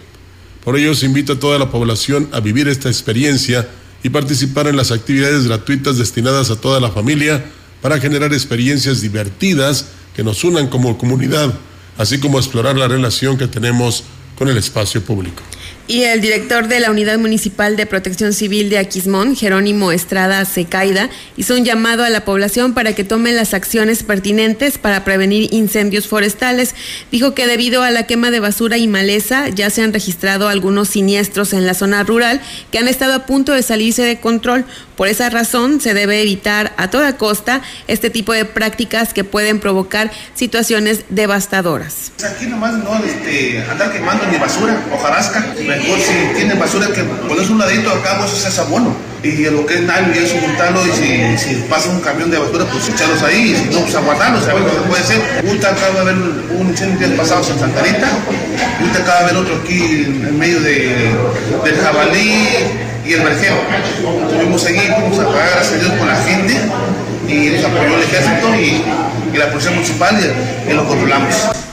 Por ello se invita a toda la población a vivir esta experiencia y participar en las actividades gratuitas destinadas a toda la familia para generar experiencias divertidas que nos unan como comunidad, así como explorar la relación que tenemos con el espacio público. Y el director de la Unidad Municipal de Protección Civil de Aquismón, Jerónimo Estrada Secaida, hizo un llamado a la población para que tomen las acciones pertinentes para prevenir incendios forestales. Dijo que debido a la quema de basura y maleza ya se han registrado algunos siniestros en la zona rural que han estado a punto de salirse de control. Por esa razón se debe evitar a toda costa este tipo de prácticas que pueden provocar situaciones devastadoras. Aquí nomás no este, andar quemando ni basura o jarasca mejor si tienen basura que pones un ladito acá, pues eso es abono. Y lo que es nada, y eso juntarlo y si, si, pasa un camión de basura, pues echarlos ahí, y no, pues aguantarlos, a lo que puede ser. Ahorita acaba de haber un incendio días pasados en Santa Rita, ahorita acaba de haber otro aquí en medio de, del jabalí y el vergeo. Tuvimos allí, fuimos a pagar, gracias a Dios, con la gente y nos apoyó el ejército y, y la policía municipal y, y lo controlamos.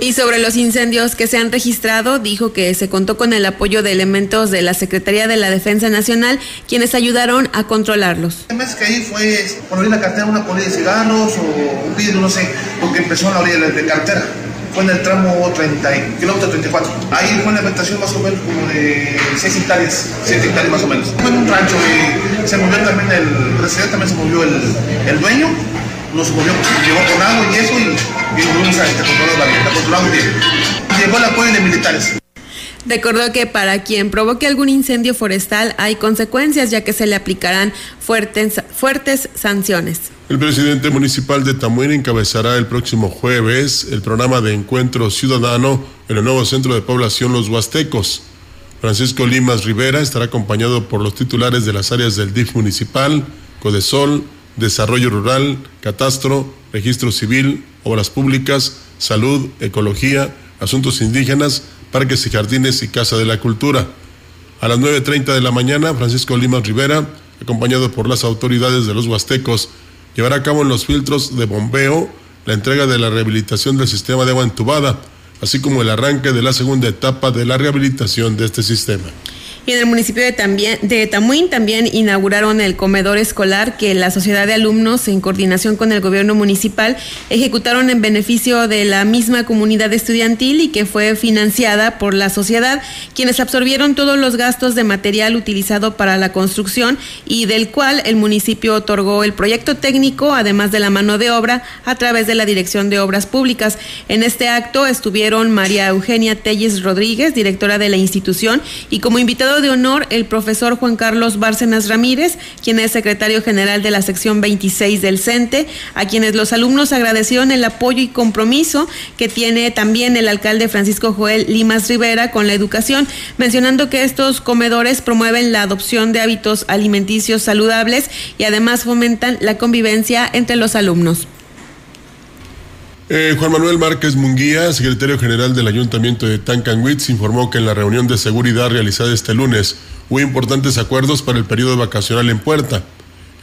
Y sobre los incendios que se han registrado, dijo que se contó con el apoyo de elementos de la Secretaría de la Defensa Nacional, quienes ayudaron a controlarlos. El mes que ahí fue por abrir la cartera una polilla de cigarros o un vidrio, no sé, porque empezó en la de cartera. Fue en el tramo 30, kilómetro 34. Ahí fue una afectación más o menos como de 6 hectáreas, 7 hectáreas más o menos. Fue en un rancho y se movió también el presidente, también se movió el, el dueño nos llegó con agua y eso y, y a este, controlar la vivienda, controlamos bien. Llegó el apoyo de militares. Recordó que para quien provoque algún incendio forestal hay consecuencias ya que se le aplicarán fuertes, fuertes sanciones. El presidente municipal de Tamuín encabezará el próximo jueves el programa de encuentro ciudadano en el nuevo centro de población Los Huastecos. Francisco Limas Rivera estará acompañado por los titulares de las áreas del DIF municipal, Codesol, Desarrollo Rural, Catastro, Registro Civil, Obras Públicas, Salud, Ecología, Asuntos Indígenas, Parques y Jardines y Casa de la Cultura. A las 9.30 de la mañana, Francisco Limas Rivera, acompañado por las autoridades de los Huastecos, llevará a cabo en los filtros de bombeo la entrega de la rehabilitación del sistema de agua entubada, así como el arranque de la segunda etapa de la rehabilitación de este sistema. Y en el municipio de, también, de Tamuín también inauguraron el comedor escolar que la Sociedad de Alumnos, en coordinación con el gobierno municipal, ejecutaron en beneficio de la misma comunidad estudiantil y que fue financiada por la sociedad, quienes absorbieron todos los gastos de material utilizado para la construcción y del cual el municipio otorgó el proyecto técnico, además de la mano de obra, a través de la Dirección de Obras Públicas. En este acto estuvieron María Eugenia Telles Rodríguez, directora de la institución, y como invitado de honor el profesor Juan Carlos Bárcenas Ramírez, quien es secretario general de la sección 26 del CENTE, a quienes los alumnos agradecieron el apoyo y compromiso que tiene también el alcalde Francisco Joel Limas Rivera con la educación, mencionando que estos comedores promueven la adopción de hábitos alimenticios saludables y además fomentan la convivencia entre los alumnos. Eh, Juan Manuel Márquez Munguía, secretario general del Ayuntamiento de Tancanwitz, informó que en la reunión de seguridad realizada este lunes hubo importantes acuerdos para el periodo vacacional en puerta.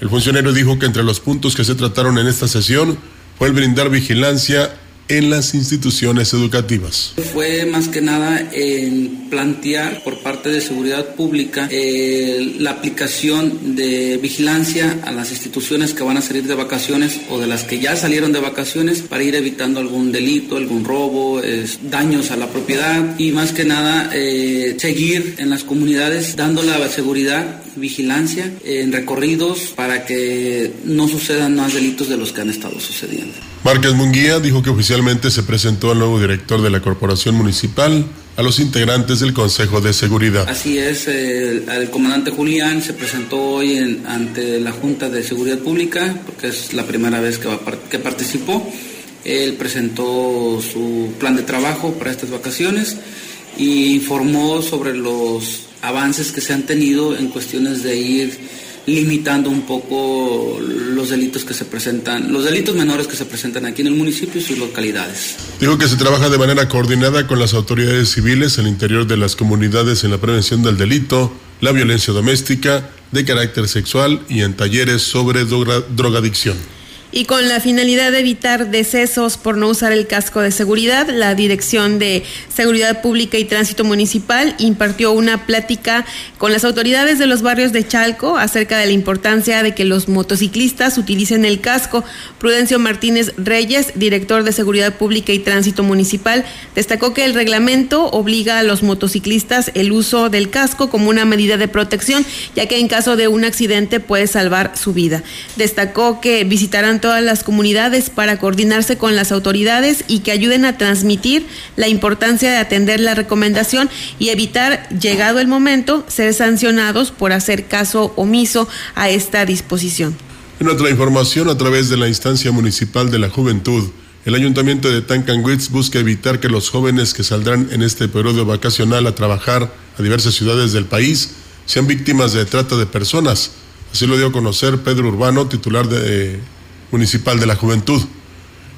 El funcionario dijo que entre los puntos que se trataron en esta sesión fue el brindar vigilancia en las instituciones educativas. Fue más que nada en plantear por parte de seguridad pública eh, la aplicación de vigilancia a las instituciones que van a salir de vacaciones o de las que ya salieron de vacaciones para ir evitando algún delito, algún robo, daños a la propiedad y más que nada eh, seguir en las comunidades dando la seguridad vigilancia en recorridos para que no sucedan más delitos de los que han estado sucediendo. Márquez Munguía dijo que oficialmente se presentó al nuevo director de la Corporación Municipal, a los integrantes del Consejo de Seguridad. Así es, el, el comandante Julián se presentó hoy en, ante la Junta de Seguridad Pública, porque es la primera vez que, va, que participó Él presentó su plan de trabajo para estas vacaciones y informó sobre los avances que se han tenido en cuestiones de ir limitando un poco los delitos que se presentan, los delitos menores que se presentan aquí en el municipio y sus localidades. Dijo que se trabaja de manera coordinada con las autoridades civiles al interior de las comunidades en la prevención del delito, la violencia doméstica, de carácter sexual y en talleres sobre drogadicción. Y con la finalidad de evitar decesos por no usar el casco de seguridad, la Dirección de Seguridad Pública y Tránsito Municipal impartió una plática con las autoridades de los barrios de Chalco acerca de la importancia de que los motociclistas utilicen el casco. Prudencio Martínez Reyes, director de Seguridad Pública y Tránsito Municipal, destacó que el reglamento obliga a los motociclistas el uso del casco como una medida de protección, ya que en caso de un accidente puede salvar su vida. Destacó que visitarán todas las comunidades para coordinarse con las autoridades y que ayuden a transmitir la importancia de atender la recomendación y evitar, llegado el momento, ser sancionados por hacer caso omiso a esta disposición. En otra información, a través de la instancia municipal de la juventud, el ayuntamiento de Tancanwitz busca evitar que los jóvenes que saldrán en este periodo vacacional a trabajar a diversas ciudades del país sean víctimas de trata de personas. Así lo dio a conocer Pedro Urbano, titular de Municipal de la Juventud.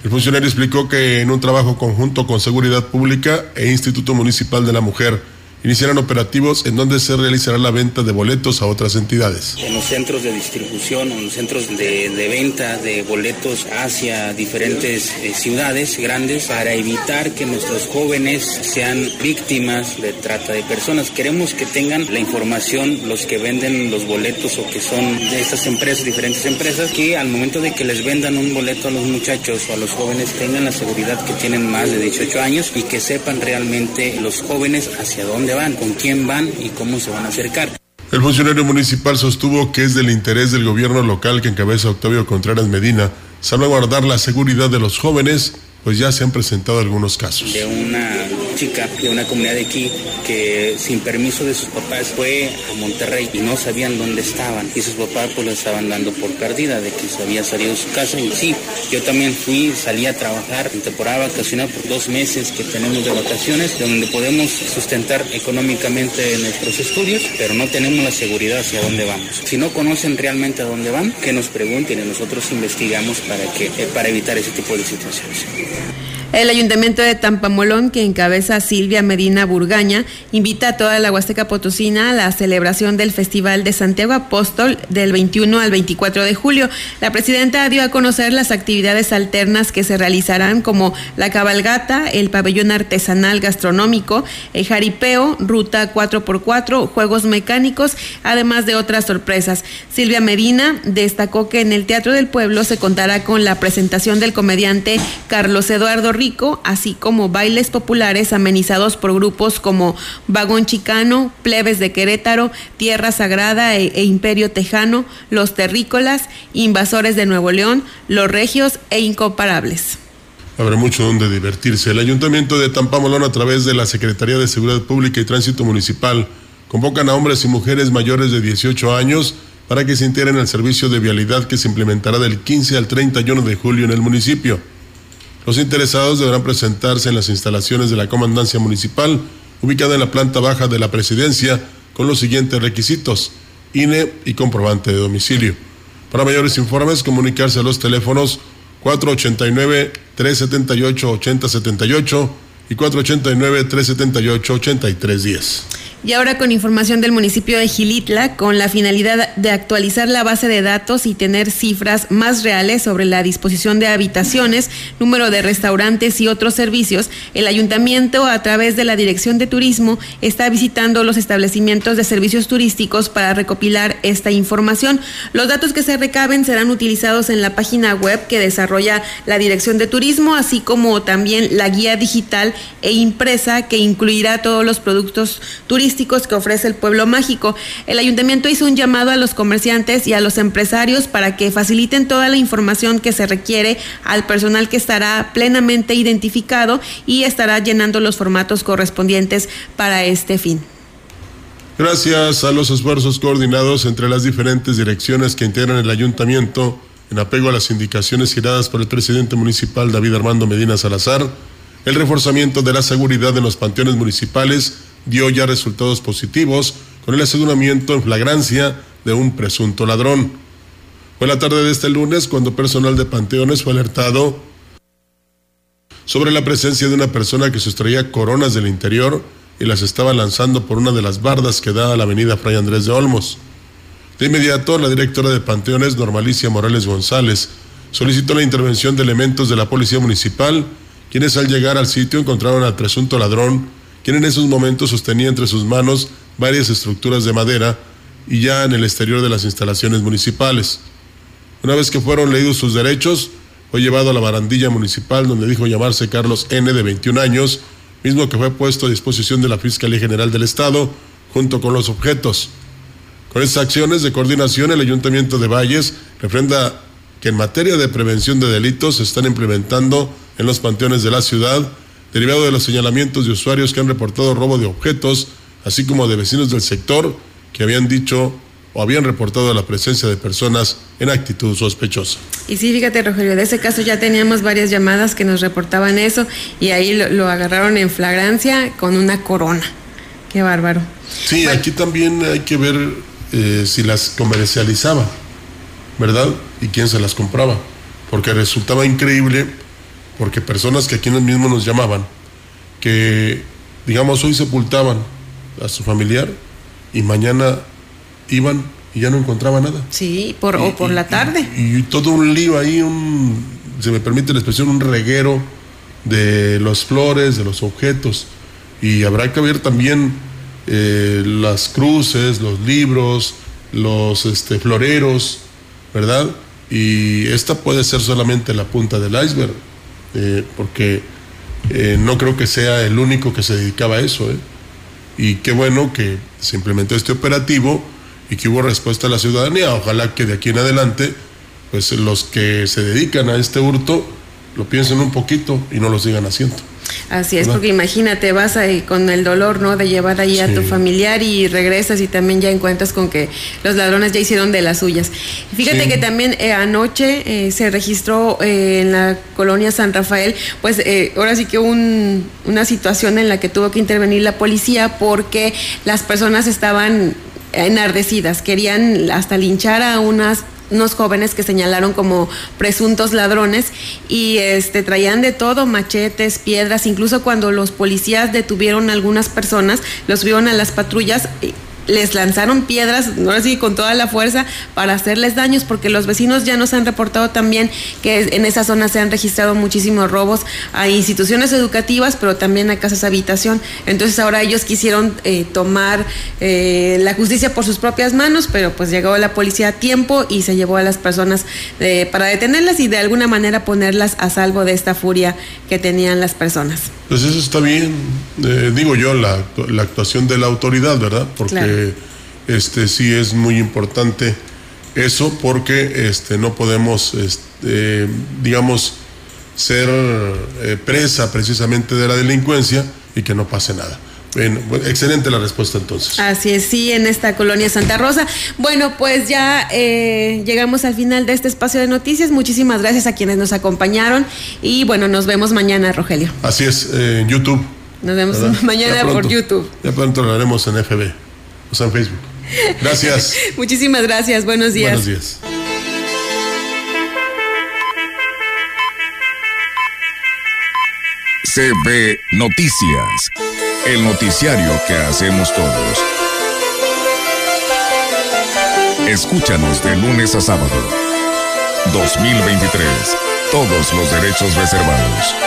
El funcionario explicó que en un trabajo conjunto con Seguridad Pública e Instituto Municipal de la Mujer, iniciarán operativos en donde se realizará la venta de boletos a otras entidades. En los centros de distribución o en los centros de, venta de boletos hacia diferentes eh, ciudades grandes para evitar que nuestros jóvenes sean víctimas de trata de personas. Queremos que tengan la información los que venden los boletos o que son de estas empresas, diferentes empresas, que al momento de que les vendan un boleto a los muchachos o a los jóvenes tengan la seguridad que tienen más de 18 años y que sepan realmente los jóvenes hacia dónde van, con quién van y cómo se van a acercar. El funcionario municipal sostuvo que es del interés del gobierno local que encabeza Octavio Contreras Medina salvaguardar la seguridad de los jóvenes pues ya se han presentado algunos casos. De una chica de una comunidad de aquí que sin permiso de sus papás fue a Monterrey y no sabían dónde estaban y sus papás pues lo estaban dando por perdida de que se había salido de su casa y sí, yo también fui, salí a trabajar en temporada vacacional por dos meses que tenemos de vacaciones donde podemos sustentar económicamente nuestros estudios pero no tenemos la seguridad hacia dónde vamos. Si no conocen realmente a dónde van, que nos pregunten y nosotros investigamos para, que, eh, para evitar ese tipo de situaciones. El Ayuntamiento de Tampamolón, que encabeza Silvia Medina Burgaña, invita a toda la Huasteca Potosina a la celebración del Festival de Santiago Apóstol del 21 al 24 de julio. La presidenta dio a conocer las actividades alternas que se realizarán como la cabalgata, el pabellón artesanal gastronómico, el jaripeo, ruta 4x4, juegos mecánicos, además de otras sorpresas. Silvia Medina destacó que en el Teatro del Pueblo se contará con la presentación del comediante Carlos Eduardo Rico, así como bailes populares amenizados por grupos como Vagón Chicano, Plebes de Querétaro, Tierra Sagrada e, e, Imperio Tejano, Los Terrícolas, Invasores de Nuevo León, Los Regios e Incomparables. Habrá mucho donde divertirse. El Ayuntamiento de Tampamolón, a través de la Secretaría de Seguridad Pública y Tránsito Municipal, convocan a hombres y mujeres mayores de 18 años para que se integren al servicio de vialidad que se implementará del 15 al 31 de julio en el municipio. Los interesados deberán presentarse en las instalaciones de la Comandancia Municipal, ubicada en la planta baja de la Presidencia, con los siguientes requisitos, INE y comprobante de domicilio. Para mayores informes, comunicarse a los teléfonos 489-378-8078 y 489-378-8310. Y ahora con información del municipio de Gilitla, con la finalidad de actualizar la base de datos y tener cifras más reales sobre la disposición de habitaciones, número de restaurantes y otros servicios, el ayuntamiento, a través de la Dirección de Turismo, está visitando los establecimientos de servicios turísticos para recopilar esta información. Los datos que se recaben serán utilizados en la página web que desarrolla la Dirección de Turismo, así como también la guía digital e impresa que incluirá todos los productos turísticos que ofrece el pueblo mágico. El ayuntamiento hizo un llamado a los comerciantes y a los empresarios para que faciliten toda la información que se requiere al personal que estará plenamente identificado y estará llenando los formatos correspondientes para este fin. Gracias a los esfuerzos coordinados entre las diferentes direcciones que integran el ayuntamiento, en apego a las indicaciones giradas por el presidente municipal David Armando Medina Salazar, el reforzamiento de la seguridad en los panteones municipales dio ya resultados positivos con el aseguramiento en flagrancia de un presunto ladrón. Fue la tarde de este lunes cuando personal de panteones fue alertado sobre la presencia de una persona que sustraía coronas del interior y las estaba lanzando por una de las bardas que da a la avenida Fray Andrés de Olmos. De inmediato, la directora de Panteones, Normalicia Morales González, solicitó la intervención de elementos de la Policía Municipal, quienes al llegar al sitio encontraron al presunto ladrón, quien en esos momentos sostenía entre sus manos varias estructuras de madera y ya en el exterior de las instalaciones municipales. Una vez que fueron leídos sus derechos, fue llevado a la barandilla municipal donde dijo llamarse Carlos N. de 21 años, mismo que fue puesto a disposición de la Fiscalía General del Estado junto con los objetos. Con estas acciones de coordinación, el Ayuntamiento de Valles refrenda que en materia de prevención de delitos se están implementando en los panteones de la ciudad, derivado de los señalamientos de usuarios que han reportado robo de objetos, así como de vecinos del sector que habían dicho o habían reportado la presencia de personas en actitud sospechosa. Y sí, fíjate, Rogelio, de ese caso ya teníamos varias llamadas que nos reportaban eso y ahí lo, lo agarraron en flagrancia con una corona. Qué bárbaro. Sí, aquí también hay que ver eh, si las comercializaba, ¿verdad? Y quién se las compraba. Porque resultaba increíble, porque personas que aquí mismo nos llamaban, que, digamos, hoy sepultaban a su familiar y mañana iban y ya no encontraban nada. Sí, por, o por la tarde. Y, todo un lío ahí, un, se me permite la expresión, un reguero de las flores, de los objetos. Y habrá que ver también eh, las cruces, los libros, los este, floreros, ¿verdad? Y esta puede ser solamente la punta del iceberg, eh, porque eh, no creo que sea el único que se dedicaba a eso. Y qué bueno que se implementó este operativo y que hubo respuesta a la ciudadanía. Ojalá que de aquí en adelante, pues los que se dedican a este hurto lo piensen un poquito y no lo sigan haciendo. Así es, porque imagínate, vas ahí con el dolor, ¿no? De llevar ahí a tu familiar y regresas y también ya encuentras con que los ladrones ya hicieron de las suyas. Fíjate Sí. que también eh, anoche eh, se registró eh, en la colonia San Rafael, pues eh, ahora sí que un- una situación en la que tuvo que intervenir la policía porque las personas estaban enardecidas, querían hasta linchar a unas unos jóvenes que señalaron como presuntos ladrones y este traían de todo, machetes, piedras, incluso cuando los policías detuvieron a algunas personas, los subieron a las patrullas y les lanzaron piedras, no así con toda la fuerza para hacerles daños, porque los vecinos ya nos han reportado también que en esa zona se han registrado muchísimos robos a instituciones educativas, pero también a casas habitación. Entonces ahora ellos quisieron eh, tomar eh, la justicia por sus propias manos, pero pues llegó la policía a tiempo y se llevó a las personas eh, para detenerlas y de alguna manera ponerlas a salvo de esta furia que tenían las personas. Pues eso está bien, eh, digo yo, la, la actuación de la autoridad, ¿verdad? Porque Claro. Este sí es muy importante eso, porque este no podemos, este, digamos, ser eh, presa precisamente de la delincuencia y que no pase nada. Bueno, excelente la respuesta entonces. Así es, sí, en esta colonia Santa Rosa. Bueno, pues ya eh, llegamos al final de este espacio de noticias. Muchísimas gracias a quienes nos acompañaron y bueno, nos vemos mañana, Rogelio. Así es, eh, en YouTube. Nos vemos ¿verdad? mañana por. YouTube. Ya pronto lo haremos en FB, o sea, Facebook. Gracias. Muchísimas gracias, buenos días. Buenos días. CB Noticias, el noticiario que hacemos todos. Escúchanos de lunes a sábado. 2023. Todos los derechos reservados.